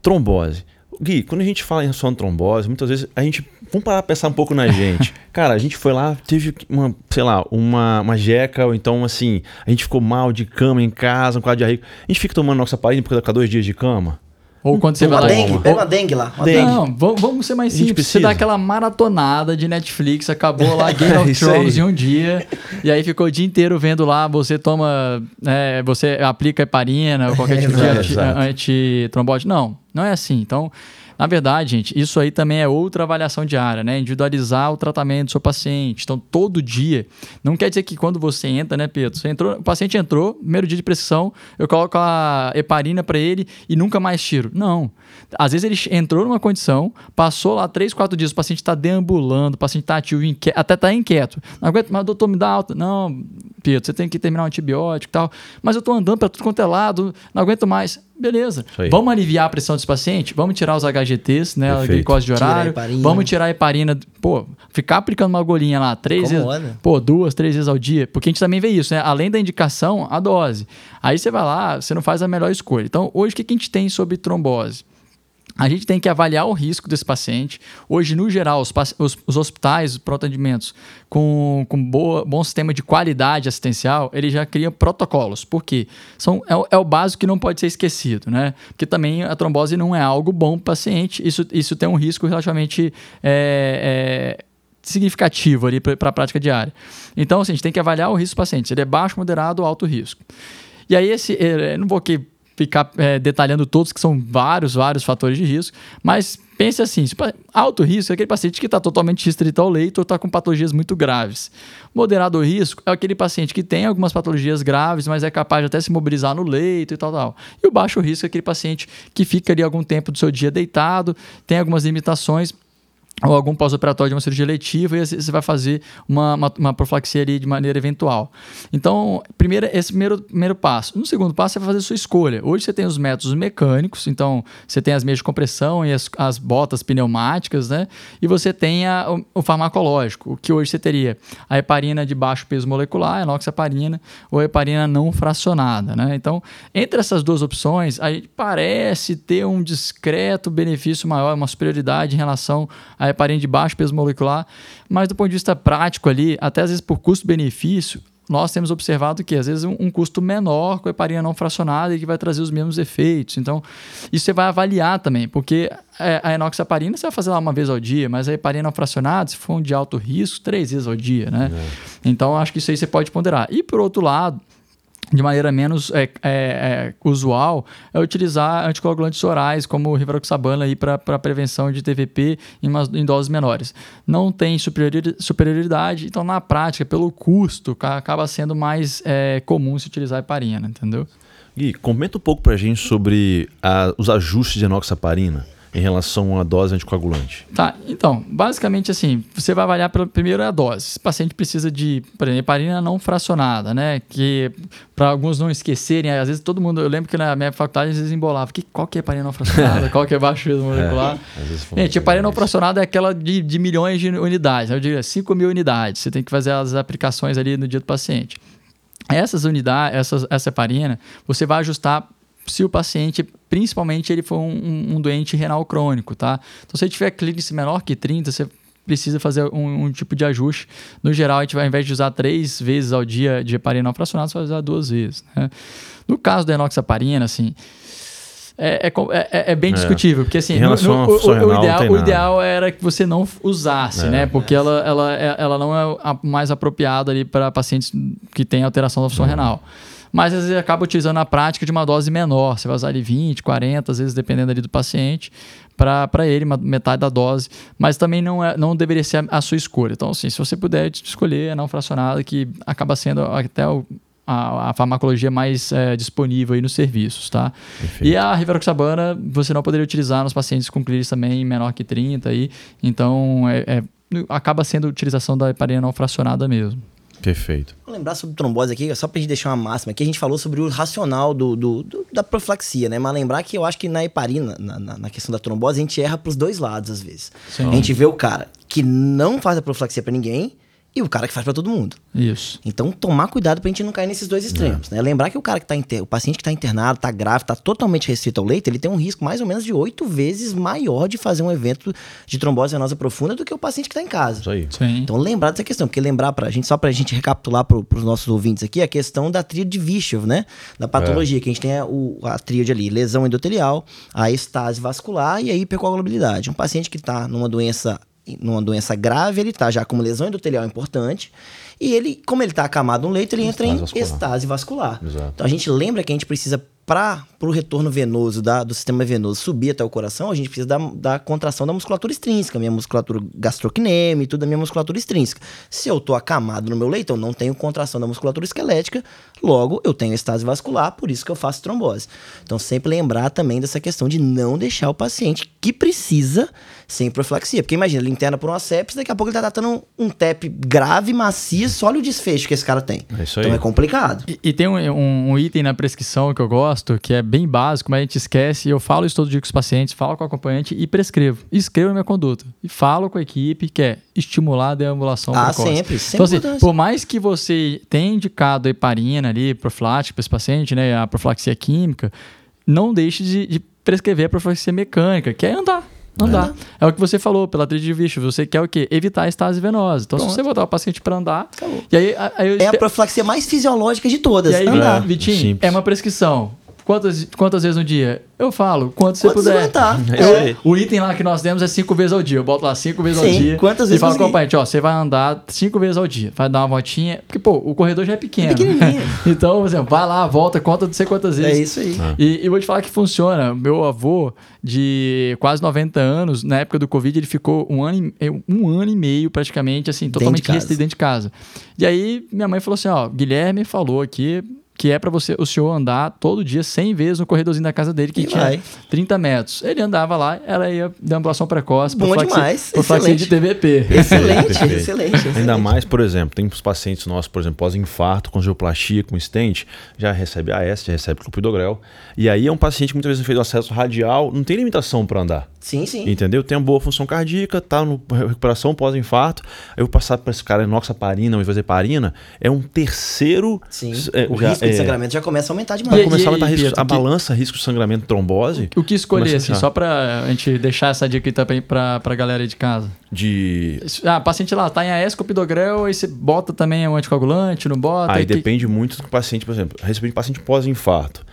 trombose. Gui, quando a gente fala em em trombose, muitas vezes a gente. Vamos parar pra pensar um pouco na gente. Cara, a gente foi lá, teve uma, sei lá, uma, uma jeca, ou então assim, a gente ficou mal de cama em casa, um quadro de arrigo. A gente fica tomando nossa parina porque fica dois dias de cama. Ou quando você Uma vai lá. dengue, ou- pega uma dengue lá. Uma Dengue. Não, vamos, ser mais simples. Você dá aquela maratonada de Netflix, acabou lá Game of Isso Thrones em um dia, e aí ficou o dia inteiro vendo lá, você toma, é, você aplica heparina ou qualquer tipo de Exato, anti- exato. antitrombótico. Não, não é assim. Então, na verdade, gente, isso aí também é outra avaliação diária, né? Individualizar o tratamento do seu paciente. Então, todo dia. Não quer dizer que quando você entra, né, Pedro? Você entrou, o paciente entrou, primeiro dia de prescrição, eu coloco a heparina para ele e nunca mais tiro. Não. Às vezes ele entrou numa condição, passou lá três, quatro dias, o paciente está deambulando, o paciente está ativo, inque- até está inquieto. Não aguento, mas doutor, me dá alta. Não, Pedro, você tem que terminar um antibiótico e tal. Mas eu estou andando para tudo quanto é lado, não aguento mais. Beleza. Vamos aliviar a pressão desse paciente? Vamos tirar os HGTs, né? A glicose de Tira horário. heparina. Vamos tirar a heparina. Pô, ficar aplicando uma agulhinha lá três Incomoda. vezes. Pô, duas, três vezes ao dia. Porque a gente também vê isso, né? Além da indicação, a dose. Aí você vai lá, você não faz a melhor escolha. Então, hoje, o que que a gente tem sobre trombose? A gente tem que avaliar o risco desse paciente. Hoje, no geral, os, os- os hospitais, os pronto-atendimentos com, com boa, bom sistema de qualidade assistencial, eles já criam protocolos. Por quê? São, é, o- é o básico que não pode ser esquecido, né? Porque também a trombose não é algo bom para o paciente. Isso, isso tem um risco relativamente é, é, significativo ali para a prática diária. Então, assim, a gente tem que avaliar o risco do paciente. Se ele é baixo, moderado ou alto risco. E aí, esse, eh, não vou aqui ficar eh, detalhando todos, que são vários, vários fatores de risco, mas pense assim: alto risco é aquele paciente que está totalmente restrito ao leito ou está com patologias muito graves. Moderado risco é aquele paciente que tem algumas patologias graves, mas é capaz de até se mobilizar no leito e tal, tal. E o baixo risco é aquele paciente que fica ali algum tempo do seu dia deitado, tem algumas limitações, ou algum pós-operatório de uma cirurgia letiva e você vai fazer uma, uma, uma profilaxia ali de maneira eventual. Então, primeiro, esse primeiro, primeiro passo. No segundo passo, você vai fazer a sua escolha. Hoje você tem os métodos mecânicos, então você tem as meias de compressão e as, as botas pneumáticas, né? E você tem a, o, o farmacológico, o que hoje você teria a heparina de baixo peso molecular, a enoxaparina, ou a heparina não fracionada, né? Então, entre essas duas opções, a gente parece ter um discreto benefício maior, uma superioridade em relação à heparina de baixo peso molecular, mas do ponto de vista prático ali, até às vezes por custo-benefício, nós temos observado que às vezes um, um custo menor com a heparina não fracionada e que vai trazer os mesmos efeitos. Então, isso você vai avaliar também, porque é, a enoxaparina você vai fazer lá uma vez ao dia, mas a heparina não fracionada, se for um de alto risco, três vezes ao dia, né? Então, acho que isso aí você pode ponderar. E por outro lado, de maneira menos é, é, é, usual é utilizar anticoagulantes orais como o rivaroxabana para prevenção de TVP em, umas- em doses menores. Não tem superiori- superioridade, então na prática, pelo custo, ca- acaba sendo mais é, comum se utilizar a heparina, entendeu? Gui, comenta um pouco pra gente sobre a- os ajustes de enoxaparina em relação à dose anticoagulante. Tá, então, basicamente assim, você vai avaliar pelo, primeiro a dose. Esse paciente precisa de, por exemplo, heparina não fracionada, né? Que para alguns não esquecerem, às vezes todo mundo, eu lembro que na minha faculdade às vezes embolava, que, qual que é heparina não fracionada, qual que é baixo peso molecular. Fala- Gente, heparina não fracionada é aquela de, de milhões de unidades, eu diria 5 mil unidades. Você tem que fazer as aplicações ali no dia do paciente. Essas unidades, essas, essa heparina, você vai ajustar se o paciente, principalmente, ele for um, um- um doente renal crônico, tá? Então, se ele tiver clínice menor que 30, você precisa fazer um, um tipo de ajuste. No geral, a gente vai, ao invés de usar três vezes ao dia de heparina não fracionada, você vai usar duas vezes, né? No caso da enoxaparina, assim, é, é é- é- é bem É. discutível, porque assim, relação à o- o, ideal, o ideal era que você não usasse, É. né? Porque ela, ela, é- ela não é a mais apropriada ali para pacientes que têm alteração da Uhum. função renal. Mas às vezes acaba utilizando na prática de uma dose menor. Você vai usar ali 20, 40, às vezes dependendo ali do paciente, para ele, metade da dose, mas também não, é, não deveria ser a, a sua escolha. Então, assim, se você puder escolher a não fracionada, que acaba sendo até o, a, a, farmacologia mais é, disponível aí nos serviços, tá? Perfeito. E a rivaroxabana você não poderia utilizar nos pacientes com clíris também menor que 30 aí, então é, é, acaba sendo a utilização da heparina não fracionada mesmo. Perfeito. Vou lembrar sobre trombose aqui, só pra gente deixar uma máxima aqui, a gente falou sobre o racional do, do, do da profilaxia, né? Mas lembrar que eu acho que na heparina, na, na, na questão da trombose, a gente erra pros dois lados às vezes. Sim. A gente vê o cara que não faz a profilaxia para ninguém e o cara que faz para todo mundo. Isso. Então, tomar cuidado pra gente não cair nesses dois extremos, é. né? Lembrar que o cara que tá inter... o paciente que tá internado, tá grave, tá totalmente restrito ao leito, ele tem um risco mais ou menos de oito vezes maior de fazer um evento de trombose venosa profunda do que o paciente que tá em casa. Isso aí. Sim. Então, lembrar dessa questão, porque lembrar pra gente, só pra gente recapitular pro, pros nossos ouvintes aqui, a questão da tríade de Vishov, né? Da patologia, é. que a gente tem a, o, a tríade ali, lesão endotelial, a estase vascular e a hipercoagulabilidade. Um paciente que tá numa doença numa doença grave, ele tá já com lesão endotelial importante, e ele, como ele está acamado no leito, ele entra em vascular. estase vascular. Exato. Então a gente lembra que a gente precisa para o retorno venoso da, do sistema venoso subir até o coração, a gente precisa da, da contração da musculatura extrínseca, minha musculatura gastrocnêmica e tudo da minha musculatura extrínseca. Se eu estou acamado no meu leito, eu não tenho contração da musculatura esquelética, logo eu tenho estase vascular, por isso que eu faço trombose. Então sempre lembrar também dessa questão de não deixar o paciente que precisa sem profilaxia. Porque imagina, ele interna por uma sepsis, daqui a pouco ele está tratando um, um TEP grave, maciço, olha o desfecho que esse cara tem. É então é complicado. E, e tem um, um, um item na prescrição que eu gosto, gosto, que é bem básico, mas a gente esquece, e eu falo isso todo dia com os pacientes, falo com o acompanhante e prescrevo. Escrevo a minha conduta. E falo com a equipe que é estimular a deambulação ah, precoce. sempre, sempre. Então, assim, por mais que você tenha indicado a heparina ali, profilática para esse paciente, né, a profilaxia química, não deixe de, de prescrever a profilaxia mecânica, que é andar. Andar. É. é o que você falou, pela tríade de Vicho. Você quer o quê? Evitar a estase venosa. Então, Pronto. se você botar o paciente para andar. Acabou. E aí, aí É a profilaxia mais fisiológica de todas. E aí, andar. Vitinho, é uma prescrição. Quantas, quantas vezes no dia? Eu falo, quanto você puder. Aguentar. É o item lá que nós temos é cinco vezes ao dia. Eu boto lá cinco vezes Sim, ao dia. Quantas vezes E falo com o paciente, ó, você vai andar cinco vezes ao dia. Vai dar uma voltinha. Porque, pô, o corredor já é pequeno. Pequenininho. então, por exemplo, vai lá, volta, conta não sei quantas vezes. É isso aí. Ah. E, e vou te falar que funciona. Meu avô, de quase 90 anos, na época do Covid, ele ficou um ano, e, um ano e meio, praticamente, assim, totalmente restrito dentro de casa. E aí, minha mãe falou assim: ó, Guilherme falou aqui que é para você o senhor andar todo dia 100 vezes no corredorzinho da casa dele, que e tinha vai. 30 metros. Ele andava lá, ela ia de ambulação precoce. Bom por demais. Por flaxia de TVP. Excelente, excelente, excelente. Ainda mais, por exemplo, tem os pacientes nossos, por exemplo, pós-infarto, com geoplastia, com stent, já recebe AS, já recebe clopidogrel. E aí é um paciente que muitas vezes fez acesso radial, não tem limitação para andar. Sim, sim. Entendeu? Tem uma boa função cardíaca, tá no recuperação pós-infarto. Aí eu vou passar para esse cara enoxaparina ou ivazeparina, é um terceiro... Sim, é, o já, risco de é, sangramento já começa a aumentar demais. Vai começar a aumentar risco, a balança, risco de sangramento, trombose. O que escolher, assim, só pra a gente deixar essa dica aí também pra, pra galera de casa? De. Ah, paciente lá, tá em AS com pidogrel, aí você bota também um anticoagulante, não bota? Aí, aí depende que... muito do paciente, por exemplo, recebi paciente pós-infarto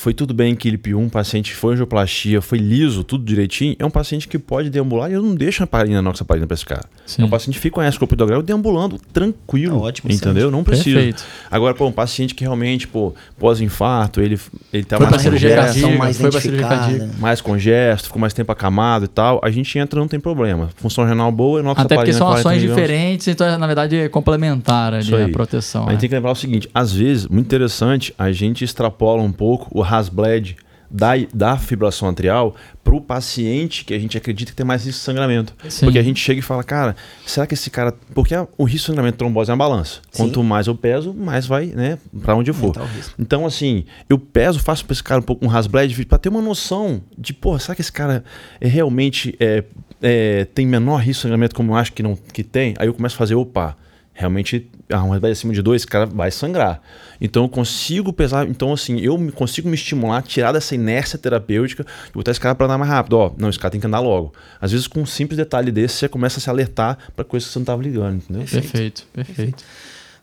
foi tudo bem que ele piu um paciente foi angioplastia, foi liso, tudo direitinho, é um paciente que pode deambular e eu não deixo a parina noxaparina para esse cara. Sim. É um paciente que fica com escopidogrel deambulando tranquilo, é ótimo, entendeu? Não precisa. Perfeito. Agora, pô, um paciente que realmente, pô, pós-infarto, ele ele tá mais cirurgia cardíaca, mais foi pra cirurgia cardíaca. mais congesto, ficou mais tempo acamado e tal, a gente entra, não tem problema. Função renal boa, noxaparina Até porque são ações diferentes, então na verdade é complementar ali a proteção. A gente é. tem que lembrar o seguinte, às vezes, muito interessante, a gente extrapola um pouco o Hasbled da, da fibração atrial para o paciente que a gente acredita que tem mais risco de sangramento. Sim. Porque a gente chega e fala, cara, será que esse cara. Porque o risco de sangramento de trombose é uma balança. Sim. Quanto mais eu peso, mais vai, né, para onde eu for. Então, assim, eu peso, faço para esse cara um pouco um rasbled para ter uma noção de, pô, será que esse cara é realmente é, é, tem menor risco de sangramento como eu acho que, não, que tem? Aí eu começo a fazer, opa realmente a uma vai acima de dois, cara vai sangrar. Então eu consigo pesar, então assim, eu consigo me estimular, tirar dessa inércia terapêutica e botar esse cara para andar mais rápido. Ó, não, esse cara tem que andar logo. Às vezes com um simples detalhe desse, você começa a se alertar para coisas que você não estava ligando, entendeu? Perfeito, perfeito.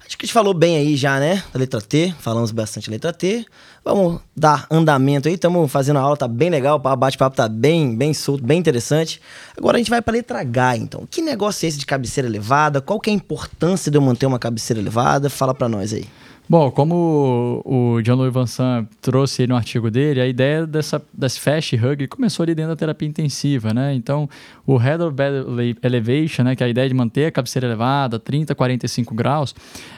Acho que a gente falou bem aí já, né? Da letra T, falamos bastante letra T. Vamos dar andamento aí, estamos fazendo a aula, tá bem legal, o bate-papo tá bem, bem solto, bem interessante. Agora a gente vai para letra H, então. Que negócio é esse de cabeceira elevada? Qual que é a importância de eu manter uma cabeceira elevada? Fala para nós aí. Bom, como o John-Louis Vincent trouxe no artigo dele, a ideia dessa, desse fast hug começou ali dentro da terapia intensiva, né? Então, o head of bed elevation, né, que é a ideia de manter a cabeceira elevada, 30, 45 graus,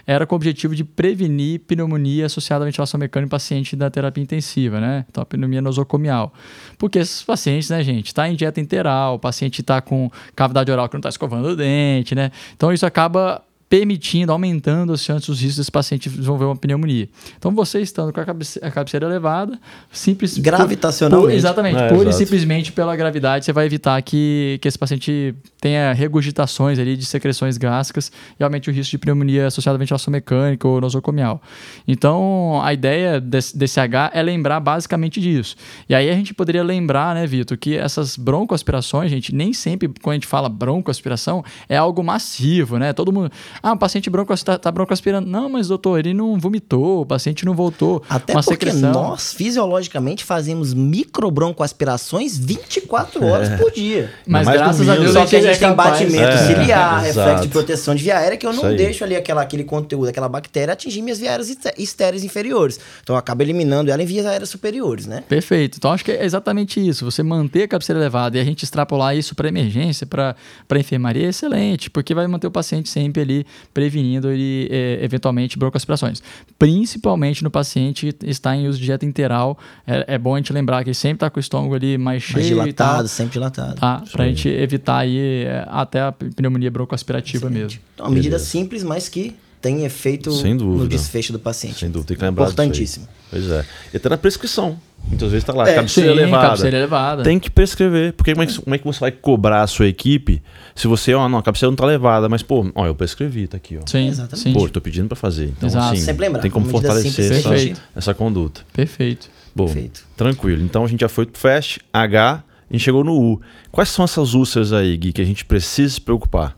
era com o objetivo de prevenir pneumonia associada à ventilação mecânica em paciente da terapia intensiva, né? Então, a pneumonia nosocomial. Porque esses pacientes, né, gente, tá em dieta interal, o paciente está com cavidade oral que não está escovando o dente, né? Então, isso acaba permitindo, aumentando as chances dos riscos desse paciente desenvolver uma pneumonia. Então, você estando com a cabeceira, a cabeceira elevada, simples... Gravitacionalmente. Por, exatamente. É, pura e simplesmente pela gravidade, você vai evitar que, que esse paciente tenha regurgitações ali de secreções gástricas e aumente o risco de pneumonia associada à ventilação mecânica ou nosocomial. Então, a ideia desse, desse H é lembrar basicamente disso. E aí a gente poderia lembrar, né, Vitor, que essas broncoaspirações, gente, nem sempre quando a gente fala broncoaspiração é algo massivo, né? Todo mundo ah, o paciente bronco está tá broncoaspirando. Não, mas doutor, ele não vomitou, o paciente não voltou. Até porque secreção. nós, fisiologicamente, fazemos microbroncoaspirações 24 horas é. por dia. Mas, mas graças a Deus só que a gente é tem batimento é, ciliar, reflexo de proteção de via aérea, que eu não deixo ali aquela, aquele conteúdo, aquela bactéria atingir minhas vias aéreas estéreis inferiores. Então eu acabo eliminando ela em vias aéreas superiores, né? Perfeito. Então acho que é exatamente isso. Você manter a cabeceira elevada e a gente extrapolar isso para emergência, para enfermaria, é excelente, porque vai manter o paciente sempre ali prevenindo ele, é, eventualmente broncoaspirações. Principalmente no paciente que está em uso de dieta interal. É, é bom a gente lembrar que ele sempre está com o estômago ali mais cheio. Mais dilatado, sempre dilatado. Tá? Para a gente evitar aí é, até a pneumonia broncoaspirativa Excelente. mesmo. Então, uma medida Beleza. simples, mas que tem efeito no desfecho do paciente. Sem dúvida, tem que lembrar Importantíssimo. Pois é. E até na prescrição. Muitas vezes está lá, é, cabeceira, sim, elevada. cabeceira elevada. Tem que prescrever. Porque como é que, como é que você vai cobrar a sua equipe se você, ó, não, a cabeceira não está levada, mas, pô, ó, eu prescrevi, tá aqui, ó. Sim, exatamente. Pô, tô pedindo para fazer. Então, Exato. assim, Sempre lembrar, tem como fortalecer essa, essa, conduta. Perfeito. Bom, Perfeito. tranquilo. Então a gente já foi pro FAST, H, a gente chegou no U. Quais são essas úlceras aí, Gui, que a gente precisa se preocupar?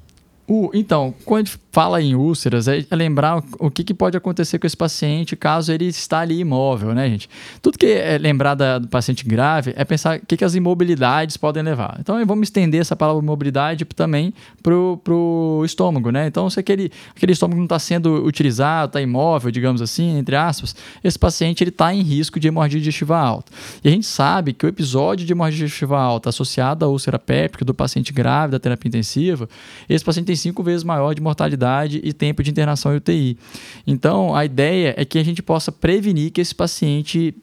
O, então, quando a gente fala em úlceras, é, é lembrar o que, que, pode acontecer com esse paciente caso ele está ali imóvel, né, gente? Tudo que é lembrar da, do paciente grave é pensar o que, que as imobilidades podem levar. Então, vamos estender essa palavra imobilidade também para o estômago, né? Então, se aquele, aquele estômago não está sendo utilizado, está imóvel, digamos assim, entre aspas, esse paciente está em risco de hemorragia digestiva alta. E a gente sabe que o episódio de hemorragia digestiva alta associado à úlcera péptica do paciente grave da terapia intensiva, esse paciente tem cinco vezes maior de mortalidade e tempo de internação UTI. Então, a ideia é que a gente possa prevenir que esse paciente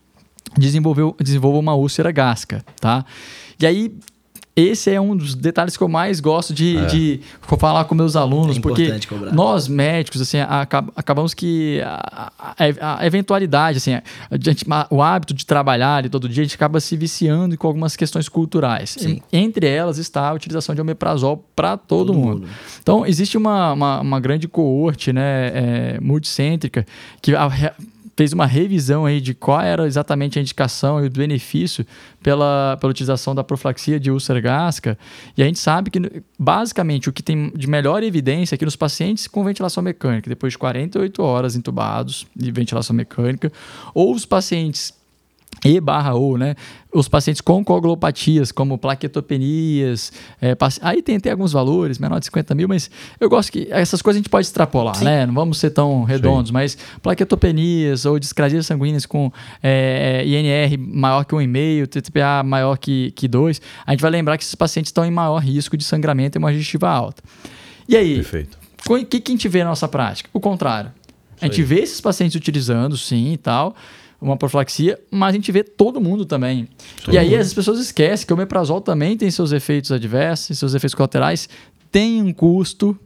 desenvolva uma úlcera gástrica, tá? E aí, esse é um dos detalhes que eu mais gosto de, é. de falar com meus alunos, é porque cobrar. nós médicos, assim, acabamos que a, a, a eventualidade, assim, a gente, o hábito de trabalhar ali todo dia, a gente acaba se viciando com algumas questões culturais. Sim. Entre elas está a utilização de omeprazol para todo, todo mundo. mundo. Então, existe uma, uma, uma grande coorte né, é, multicêntrica que a, fez uma revisão aí de qual era exatamente a indicação e o benefício pela, pela utilização da profilaxia de úlcera gástrica. E a gente sabe que, basicamente, o que tem de melhor evidência é que nos pacientes com ventilação mecânica, depois de 48 horas entubados de ventilação mecânica, ou os pacientes e barra ou, né? Os pacientes com coagulopatias, como plaquetopenias, é, aí tem até alguns valores, menor de 50 mil, mas eu gosto que essas coisas a gente pode extrapolar, Sim. né? Não vamos ser tão redondos, Sim. mas plaquetopenias ou discrasias sanguíneas com é, INR maior que 1,5, TTPA maior que, que 2, a gente vai lembrar que esses pacientes estão em maior risco de sangramento e uma digestiva alta. E aí, Perfeito. o que, que a gente vê na nossa prática? O contrário. A gente vê esses pacientes utilizando, sim e tal, uma profilaxia, mas a gente vê todo mundo também. Todo e aí as pessoas esquecem que o omeprazol também tem seus efeitos adversos, seus efeitos colaterais, tem um custo.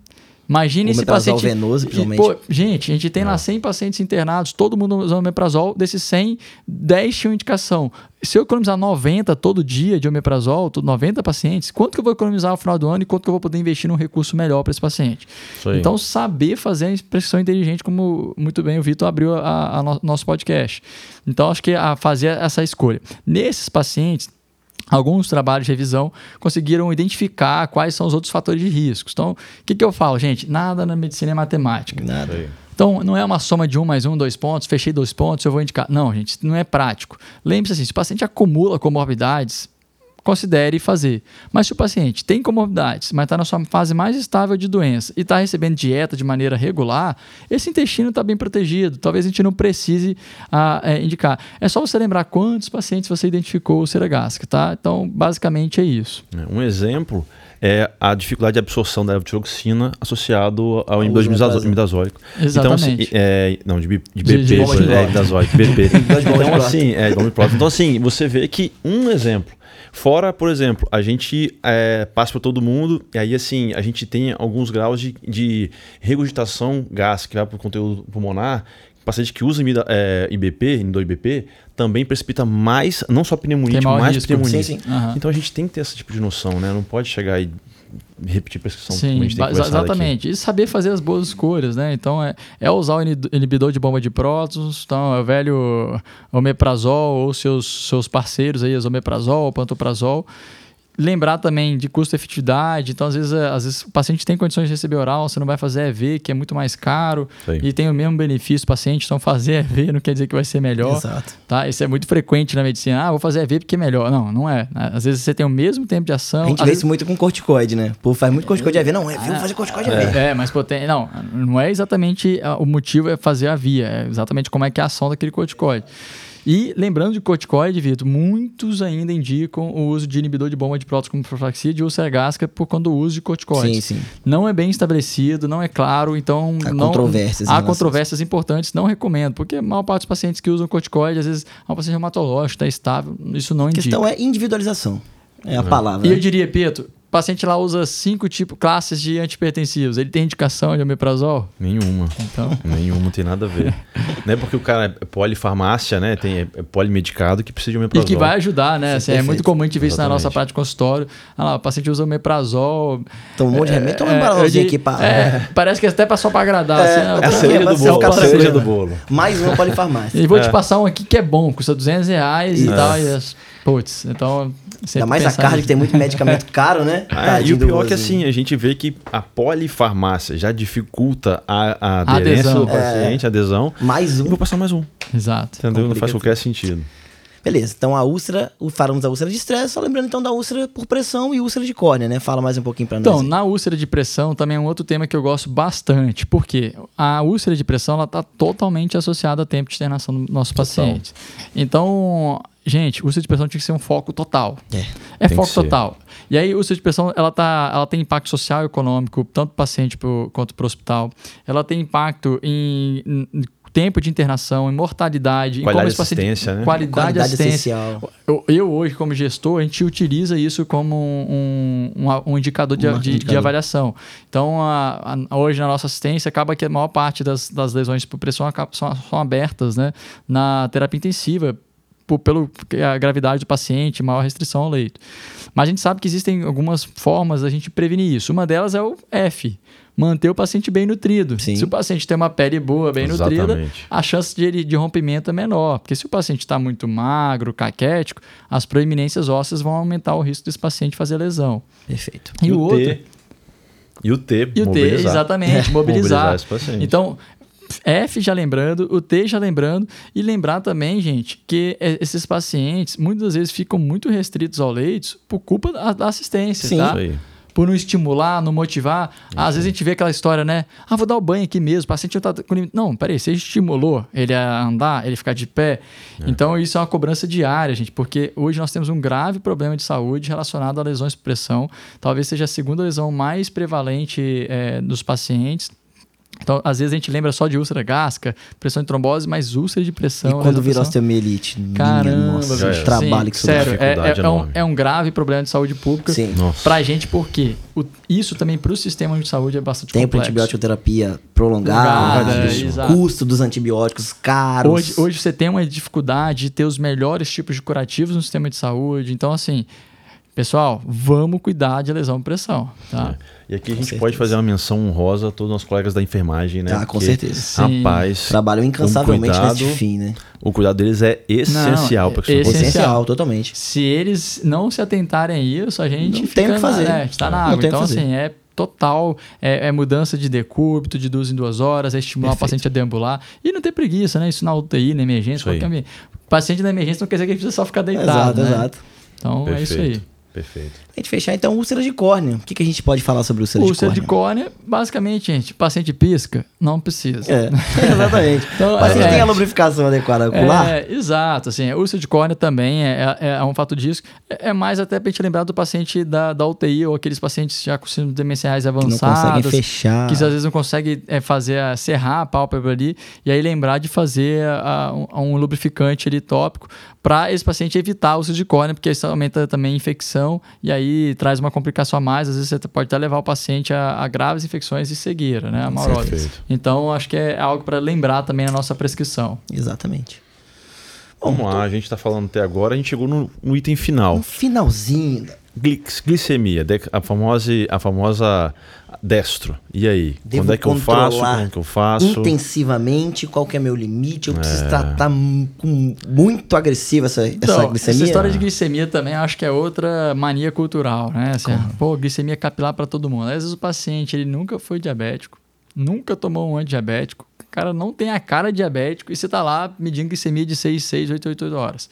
Imagine esse paciente. venoso, principalmente. Pô, gente, a gente tem é. lá 100 pacientes internados, todo mundo usando omeprazol. Desses 100, 10 tinham indicação. Se eu economizar 90 todo dia de omeprazol, 90 pacientes, quanto que eu vou economizar no final do ano e quanto que eu vou poder investir num recurso melhor para esse paciente? Então, saber fazer a prescrição inteligente, como muito bem o Vitor abriu a, a no, nosso podcast. Então, acho que a fazer essa escolha. Nesses pacientes, alguns trabalhos de revisão conseguiram identificar quais são os outros fatores de risco. Então, o que, que eu falo, gente? Nada na medicina é matemática. Nada. Então, não é uma soma de um mais um, dois pontos, fechei dois pontos, eu vou indicar. Não, gente, não é prático. Lembre-se assim, se o paciente acumula comorbidades, considere fazer. Mas se o paciente tem comorbidades, mas está na sua fase mais estável de doença e está recebendo dieta de maneira regular, esse intestino está bem protegido. Talvez a gente não precise ah, é, indicar. É só você lembrar quantos pacientes você identificou cera gástrica, tá? Então, basicamente é isso. É, um exemplo é a dificuldade de absorção da levotiroxina associado ao imidazólico. Exatamente. Então, assim, é, não, de, de BP, de, de, é, imidazólico, BP. então, assim, é, então, assim, você vê que um exemplo Fora, por exemplo, a gente é, passa para todo mundo, e aí assim, a gente tem alguns graus de, de regurgitação gástrica que vai para o conteúdo pulmonar. O paciente que usa é, IBP, inibidor IBP, também precipita mais, não só pneumonia, mais risco. pneumonia. Sim, sim. Uhum. Então a gente tem que ter esse tipo de noção, né? Não pode chegar e repetir prescrição Sim, exatamente. Aqui. E saber fazer as boas escolhas, né? Então é, é usar o inibidor de bomba de prótons, então é o velho omeprazol ou seus, seus parceiros aí, omeprazol, pantoprazol lembrar também de custo-efetividade. Então, às vezes, é, às vezes o paciente tem condições de receber oral, você não vai fazer EV, que é muito mais caro Sim. e tem o mesmo benefício do paciente. Então, fazer EV não quer dizer que vai ser melhor. Exato. Tá? Isso é muito frequente na medicina. Ah, vou fazer EV porque é melhor. Não, não é. Às vezes você tem o mesmo tempo de ação. A gente vê vezes... isso muito com corticoide, né? Pô, faz muito corticoide EV. Não, EV, vou fazer corticoide EV. É, é mas potente. Não, não é exatamente o motivo é fazer a via. É exatamente como é que é a ação daquele corticoide. E lembrando de corticoide, Vitor, muitos ainda indicam o uso de inibidor de bomba de prótons como profilaxia de úlcera gástrica por conta do uso de corticoide. Sim, sim. Não é bem estabelecido, não é claro, então há não, controvérsias. Há controvérsias importantes, não recomendo, porque a maior parte dos pacientes que usam corticoide, às vezes é um paciente reumatológico, está estável, isso não indica. A questão é individualização. É a uhum. palavra. E eu diria, Pedro, paciente lá usa cinco tipos, classes de antipertensivos. Ele tem indicação de omeprazol? Nenhuma. Então. Nenhuma, não tem nada a ver. não é porque o cara é polifarmácia, né? Tem, é polimedicado que precisa de omeprazol. E que vai ajudar, né? Assim, é muito comum a gente ver isso na nossa parte de consultório. Ah lá, o paciente usa omeprazol. Toma um monte de remédio, toma um omeprazolzinho é, aqui pra... É, parece que é até só pra agradar. É, assim, é a cereja do bolo. A cereja do bolo. Mais uma polifarmácia. E vou te passar um aqui que é bom, custa 200 reais e tal. E, putz, então Ainda mais a carne que tem muito medicamento caro, né? Ah, e o pior é que assim, a gente vê que a polifarmácia já dificulta a, a aderência adesão. do paciente, é. a adesão. Mais um. E vou passar mais um. Exato. Entendeu? Não faz qualquer sentido. Beleza, então a úlcera, falamos da úlcera de estresse, só lembrando então da úlcera por pressão e úlcera de córnea, né? Fala mais um pouquinho para nós. Então, na úlcera de pressão também é um outro tema que eu gosto bastante, porque a úlcera de pressão ela está totalmente associada ao tempo de internação do nosso Total. paciente. Então, gente, úlcera de pressão tinha que ser um foco total. É, é foco total. E aí, úlcera de pressão, ela, tá, ela tem impacto social e econômico, tanto para o paciente pro, quanto para o hospital. Ela tem impacto em, em tempo de internação, em mortalidade, qualidade em como assistência, paciente, né? qualidade, qualidade assistência. Eu, eu, hoje, como gestor, a gente utiliza isso como um, um, um indicador, de, de, de, avaliação. Então, a, a, hoje na nossa assistência, acaba que a maior parte das, das lesões por pressão são, são abertas né, na terapia intensiva, por, pelo a gravidade do paciente, maior restrição ao leito. Mas a gente sabe que existem algumas formas da gente prevenir isso. Uma delas é o F, manter o paciente bem nutrido. Sim. Se o paciente tem uma pele boa, bem Exatamente. nutrida, a chance de, de rompimento é menor. Porque se o paciente está muito magro, caquético, as proeminências ósseas vão aumentar o risco desse paciente fazer lesão. Perfeito. E, e o, outro. T, e o T, e o T, exatamente, mobilizar. mobilizar. Então, F já lembrando, o T já lembrando, e lembrar também, gente, que esses pacientes muitas vezes ficam muito restritos ao leite por culpa da, da assistência, Sim. tá? Isso aí por não estimular, não motivar. Às vezes a gente vê aquela história, né? Ah, vou dar o banho aqui mesmo, o paciente não tá com Não, peraí, você estimulou ele a andar, ele ficar de pé. É. Então isso é uma cobrança diária, gente, porque hoje nós temos um grave problema de saúde relacionado a lesões por pressão. Talvez seja a segunda lesão mais prevalente é, dos pacientes então, às vezes a gente lembra só de úlcera gástrica, pressão de trombose, mas úlcera de pressão. E quando virou osteomielite? Caramba, nossa, é. trabalho Sim, que sério, é, é, é, um, é, um, grave problema de saúde pública Sim. pra gente, porque o, isso também para o sistema de saúde é bastante Tempo complexo. de antibiótico-terapia prolongado, é, custo dos antibióticos caros. Hoje, hoje você tem uma dificuldade de ter os melhores tipos de curativos no sistema de saúde. Então, assim, Pessoal, vamos cuidar de lesão de pressão, tá? É. E aqui a gente pode fazer uma menção honrosa a todos os nossos colegas da enfermagem, né? Ah, com Porque, certeza. Sim. Rapaz, trabalham incansavelmente cuidado, nesse fim, né? O cuidado deles é essencial para que essencial, essencial, totalmente. Se eles não se atentarem a isso, a gente não tem o que fazer. Na, é, está na água. Então, assim, é total, é, é, mudança de decúbito de duas em duas horas, é estimular Perfeito. o paciente a deambular. E não ter preguiça, né? Isso na UTI, na emergência, qualquer... Paciente na emergência não quer dizer que ele precisa só ficar deitado. Exato, né? exato. Então Perfeito. é isso aí. Perfeito. A gente fechar, então, úlcera de córnea. O que, que a gente pode falar sobre úlcera, úlcera de córnea? de córnea, basicamente, gente, paciente pisca, não precisa. É, exatamente. Então, o paciente é, tem a lubrificação adequada ocular? É, exato, assim, a úlcera de córnea também é, é, é um fato disso. É, é mais até pra gente lembrar do paciente da, da UTI ou aqueles pacientes já com síndrome demenciais que não avançadas. conseguem fechar. que às vezes não consegue é, fazer a, serrar a pálpebra ali e aí lembrar de fazer a- um, um lubrificante ali tópico para esse paciente evitar o uso de córnea, porque isso aumenta também a infecção e aí traz uma complicação a mais. Às vezes você pode até levar o paciente a, a graves infecções e cegueira, né? A. Então, acho que é algo para lembrar também na nossa prescrição. Exatamente. Vamos lá, a gente tá falando até agora, a gente chegou no, no item final. No finalzinho, glicemia, a famosa, a famosa destro. E aí? Devo Quando é que eu faço? controlar Como que eu faço? intensivamente, qual que é meu limite? Eu É. preciso tratar mu- com muito agressiva essa, essa Então, glicemia? essa história de glicemia também acho que é outra mania cultural, né? Assim, pô, glicemia capilar para todo mundo. Às vezes o paciente ele nunca foi diabético, nunca tomou um antidiabético, o cara não tem a cara de diabético e você tá lá medindo glicemia de 6, 6, 8, 8, 8 horas.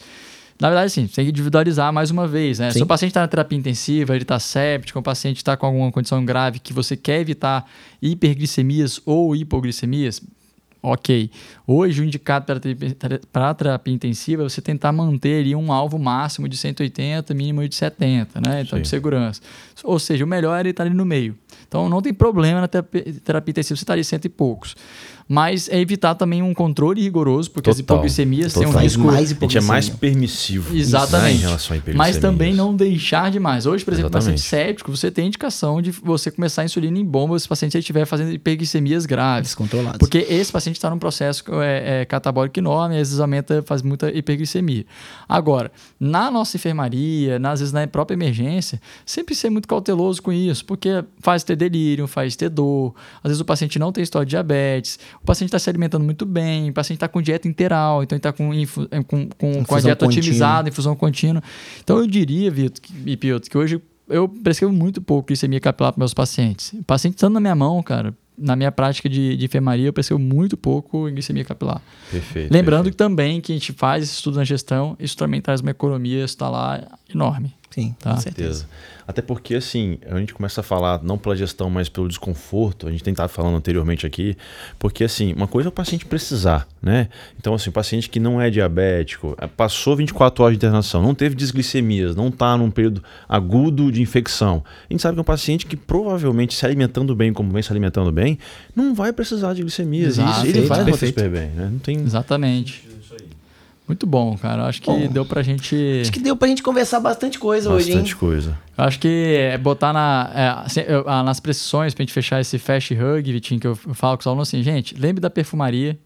Na verdade, sim, tem que individualizar mais uma vez, né? Se Sim. o paciente está na terapia intensiva, ele está séptico, o paciente está com alguma condição grave que você quer evitar hiperglicemias ou hipoglicemias, ok. Hoje, o indicado para terapia, para terapia intensiva é você tentar manter ali um alvo máximo de 180, mínimo de 70, né? Então, Sim. de segurança. Ou seja, o melhor é ele estar ali no meio. Então, não tem problema na terapia, terapia intensiva você estar ali cento e poucos. Mas é evitar também um controle rigoroso, porque as Total. hipoglicemias têm um Total. Risco mais A gente é mais permissivo né, Exatamente. em relação a Mas também não deixar demais. Hoje, por exemplo, Exatamente. paciente séptico, você tem indicação de você começar a insulina em bomba se o paciente estiver fazendo hiperglicemias graves. Descontrolados. Porque esse paciente está num processo é, é, catabólico enorme, às vezes aumenta, faz muita hiperglicemia. Agora, na nossa enfermaria, na- às vezes na própria emergência, sempre ser muito cauteloso com isso, porque faz ter delírio, faz ter dor, às vezes o paciente não tem história de diabetes, o paciente está se alimentando muito bem, o paciente está com dieta interal, então ele está com, é, com, com, com a dieta contínua. otimizada, infusão contínua. Então eu diria, Vitor e Piotr, que hoje eu prescrevo muito pouco glicemia capilar para meus pacientes. O paciente estando na minha mão, cara, na minha prática de, de enfermaria, eu prescrevo muito pouco em glicemia capilar. Perfeito. Lembrando perfeito. que também que a gente faz esse estudo na gestão, isso também traz uma economia, isso está lá enorme. Sim, Tá. com certeza. Até porque, assim, a gente começa a falar, não pela gestão, mas pelo desconforto, a gente tem estado falando anteriormente aqui, porque, assim, uma coisa é o paciente precisar, né? Então, assim, o paciente que não é diabético, eh, passou 24 horas de internação, não teve desglicemias, não está num período agudo de infecção. A gente sabe que é um paciente que provavelmente, se alimentando bem, como vem se alimentando bem, não vai precisar de glicemias. E Exato. isso, ele vai super bem, né? Não tem... Exatamente. Muito bom, cara. Acho que Bom, deu pra gente. Acho que deu pra gente conversar bastante coisa hoje, hein? Bastante coisa. Eu Acho que é botar na, é, assim, eu- ah, nas precisões pra gente fechar esse fast hug, Vitinho, que eu eu falo com os alunos assim, gente, lembre da perfumaria,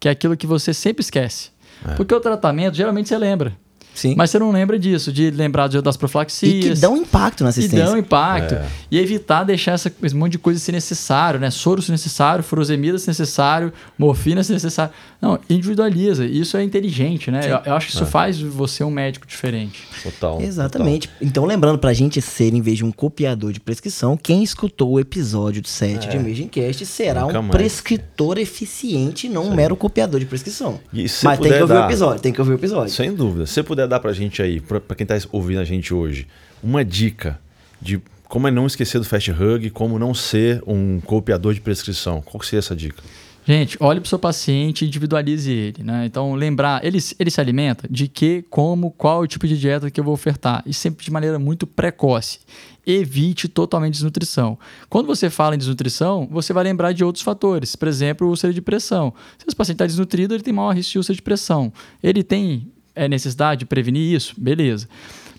que é aquilo que você sempre esquece. É. Porque o tratamento, geralmente você lembra. Sim. Mas você não lembra disso, de lembrar de- das e profilaxias. que dão impacto na e assistência. dão impacto. É. E evitar deixar essa, esse monte de coisa se necessário, né? Soro se necessário, furosemida se necessário, morfina se necessário. Não, individualiza. Isso é inteligente, né? Eu, eu acho que É. isso faz você um médico diferente. Total. Exatamente. Então, lembrando pra gente ser, em vez de um copiador de prescrição, quem escutou o episódio 7 de Emerging Cast será Nunca um mais. prescritor eficiente e não um mero copiador de prescrição. E Mas tem que ouvir dar- o episódio, tem que ouvir o episódio. Sem dúvida. Se você puder dar pra gente aí, pra, quem tá ouvindo a gente hoje, uma dica de como é não esquecer do fast hug, como não ser um copiador de prescrição. Qual seria essa dica? Gente, olhe para o seu paciente e individualize ele, né? Então, lembrar, ele, ele se alimenta de que, como, qual o tipo de dieta que eu vou ofertar. E sempre de maneira muito precoce. Evite totalmente desnutrição. Quando você fala em desnutrição, você vai lembrar de outros fatores. Por exemplo, úlcera de pressão. Se esse paciente está desnutrido, ele tem maior risco de úlcera de pressão. Ele tem é, necessidade de prevenir isso? Beleza.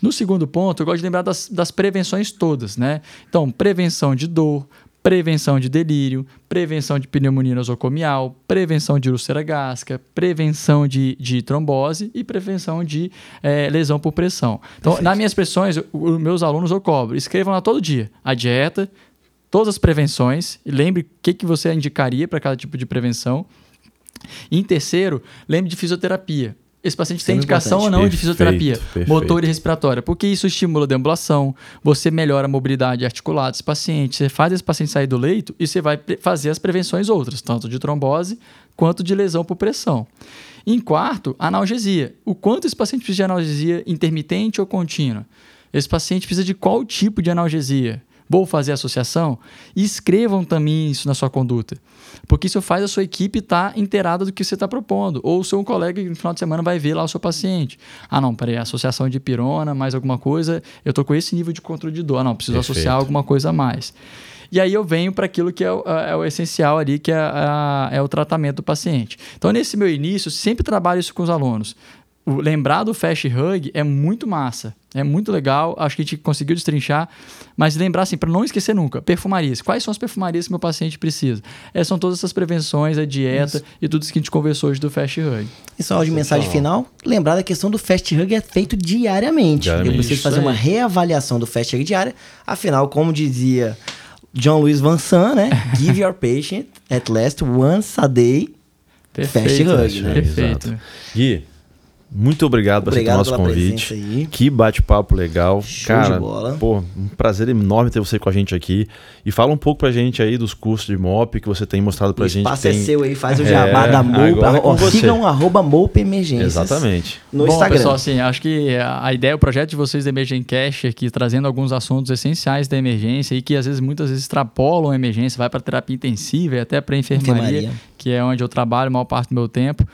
No segundo ponto, eu gosto de lembrar das, das prevenções todas, né? Então, prevenção de dor, prevenção de delírio, prevenção de pneumonia nosocomial, prevenção de úlcera gástrica, prevenção de, de trombose e prevenção de eh, lesão por pressão. Então, nas minhas pressões, os meus alunos eu cobro, escrevam lá todo dia a dieta, todas as prevenções, e lembre o que, que você indicaria para cada tipo de prevenção. E em terceiro, lembre de fisioterapia. Esse paciente tem indicação ou não de fisioterapia, Perfeito, perfeito. motor e respiratória, porque isso estimula a deambulação, você melhora a mobilidade articulada desse paciente, você faz esse paciente sair do leito e você vai fazer as prevenções outras, tanto de trombose quanto de lesão por pressão. Em quarto, analgesia. O quanto esse paciente precisa de analgesia intermitente ou contínua? Esse paciente precisa de qual tipo de analgesia? Vou fazer associação? E escrevam também isso na sua conduta. Porque isso faz a sua equipe estar tá inteirada do que você está propondo. Ou o seu colega no final de semana vai ver lá o seu paciente. Ah, não, peraí, associação de pirona, mais alguma coisa, eu estou com esse nível de controle de dor. Ah, não, preciso Perfeito. associar alguma coisa a mais. E aí eu venho para aquilo que é o, é o, essencial ali, que é, a, é o tratamento do paciente. Então, nesse meu início, sempre trabalho isso com os alunos lembrar do Fast Hug é muito massa. É muito legal, acho que a gente conseguiu destrinchar, mas lembrar assim, para não esquecer nunca, perfumarias. Quais são as perfumarias que meu paciente precisa? É, são todas essas prevenções, a dieta isso. e tudo isso que a gente conversou hoje do Fast Hug. E só de mensagem final, lembrar da questão do Fast Hug é feito diariamente. diariamente. Eu preciso fazer uma reavaliação do Fast Hug diária. Afinal, como dizia John Luiz Van San, né? Give your patient at least once a day Perfeito, Fast Hug. Né? Perfeito. Gui, muito obrigado, obrigado por aceitar nosso convite. Que bate-papo legal. Show Cara, de bola. Pô, um prazer enorme ter você com a gente aqui. E fala um pouco pra gente aí dos cursos de MOP que você tem mostrado pra o gente. O espaço é seu aí, faz o jabá é, da MOP. É sigam arroba MOP Emergências. Exatamente. No Bom, Instagram. pessoal, assim, acho que a ideia, o projeto de vocês da Emergencast aqui, trazendo alguns assuntos essenciais da emergência e que às vezes, muitas vezes extrapolam a emergência, vai para terapia intensiva e até para enfermaria, enfermaria, que é onde eu trabalho a maior parte do meu tempo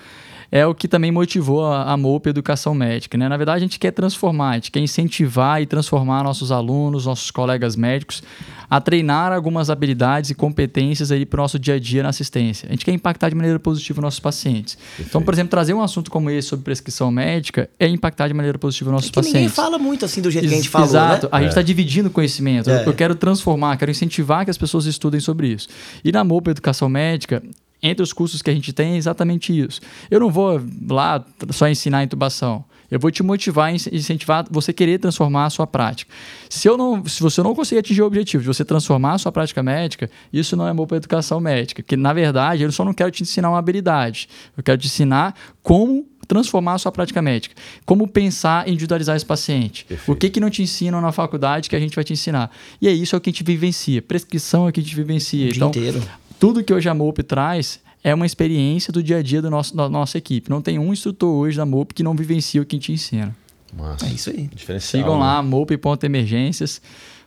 é o que também motivou a, a MOP Educação Médica. Né? Na verdade, a gente quer transformar, a gente quer incentivar e transformar nossos alunos, nossos colegas médicos a treinar algumas habilidades e competências para o nosso dia a dia na assistência. A gente quer impactar de maneira positiva nossos pacientes. Perfeito. Então, por exemplo, trazer um assunto como esse sobre prescrição médica é impactar de maneira positiva nossos é que pacientes. Ninguém fala muito assim do jeito Ex que a gente falou. Exato. Né? A gente está é. dividindo conhecimento. É. Eu quero transformar, quero incentivar que as pessoas estudem sobre isso. E na MOP Educação Médica, entre os cursos que a gente tem é exatamente isso. Eu não vou lá só ensinar intubação. Eu vou te motivar e incentivar você querer transformar a sua prática. Se, eu não, se você não conseguir atingir o objetivo de você transformar a sua prática médica, isso não é bom para a educação médica. Porque, na verdade, eu só não quero te ensinar uma habilidade. Eu quero te ensinar como transformar a sua prática médica. Como pensar em individualizar esse paciente. Perfeito. O que, que não te ensinam na faculdade que a gente vai te ensinar. E é isso é o que a gente vivencia. Prescrição é o que a gente vivencia. O então, dia inteiro tudo que hoje a MOP traz é uma experiência do dia a dia do nosso, da nossa equipe. Não tem um instrutor hoje da MOP que não vivencia o que a gente ensina. Massa. É isso aí. Diferencial, Sigam né? lá, mop.emergências.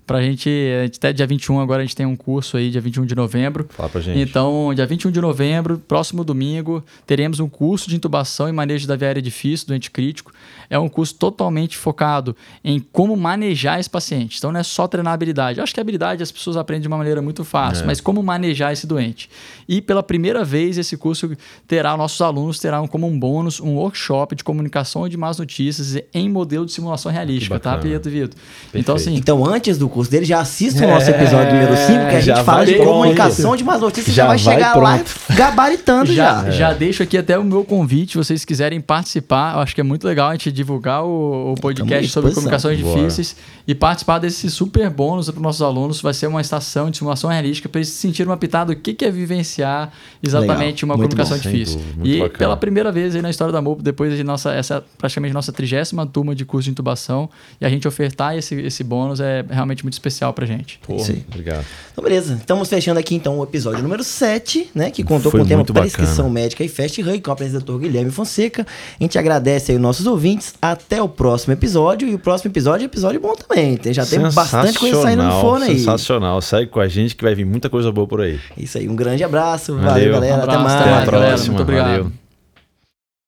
Pra gente, a gente, até dia 21 agora a gente tem um curso aí, dia 21 de novembro. Fala pra gente. Então, dia 21 de novembro, próximo domingo, teremos um curso de intubação e manejo da viária difícil, doente crítico. É um curso totalmente focado em como manejar esse paciente. Então, não é só treinar habilidade. Eu acho que a habilidade as pessoas aprendem de uma maneira muito fácil, é. mas como manejar esse doente. E pela primeira vez, esse curso terá, nossos alunos terão como um bônus um workshop de comunicação de más notícias em modelo de simulação realística, tá, Pietro Vitor? Então, assim. Então, antes do curso dele, já assista o nosso episódio número 5, que a gente fala de pronto. comunicação de más notícias, já, já vai, vai chegar pronto. lá gabaritando já. Já, já deixo aqui até o meu convite, se vocês quiserem participar. Eu acho que é muito legal a gente divulgar o, o podcast sobre comunicações Bora. difíceis e participar desse super bônus para os nossos alunos. Vai ser uma estação de simulação realística para eles sentirem uma pitada do que, que é vivenciar exatamente legal. uma muito comunicação bom. difícil. e bacana. pela primeira vez aí na história da MOP, depois de nossa, essa praticamente nossa trigésima turma de curso de intubação, e a gente ofertar esse, esse bônus é realmente muito especial pra gente. Porra, Sim. Obrigado. Então, beleza. Estamos fechando aqui então o episódio número 7, né? Que contou Foi com o tema prescrição médica e fast run, com o apresentador Guilherme Fonseca. A gente agradece aí os nossos ouvintes. Até o próximo episódio. E o próximo episódio é episódio bom também. Já tem bastante coisa saindo no forno aí. Sensacional. Segue com a gente que vai vir muita coisa boa por aí. Isso aí. Um grande abraço. Valeu, Valeu galera. Um abraço, até mais. Até a próxima. Muito obrigado. Valeu.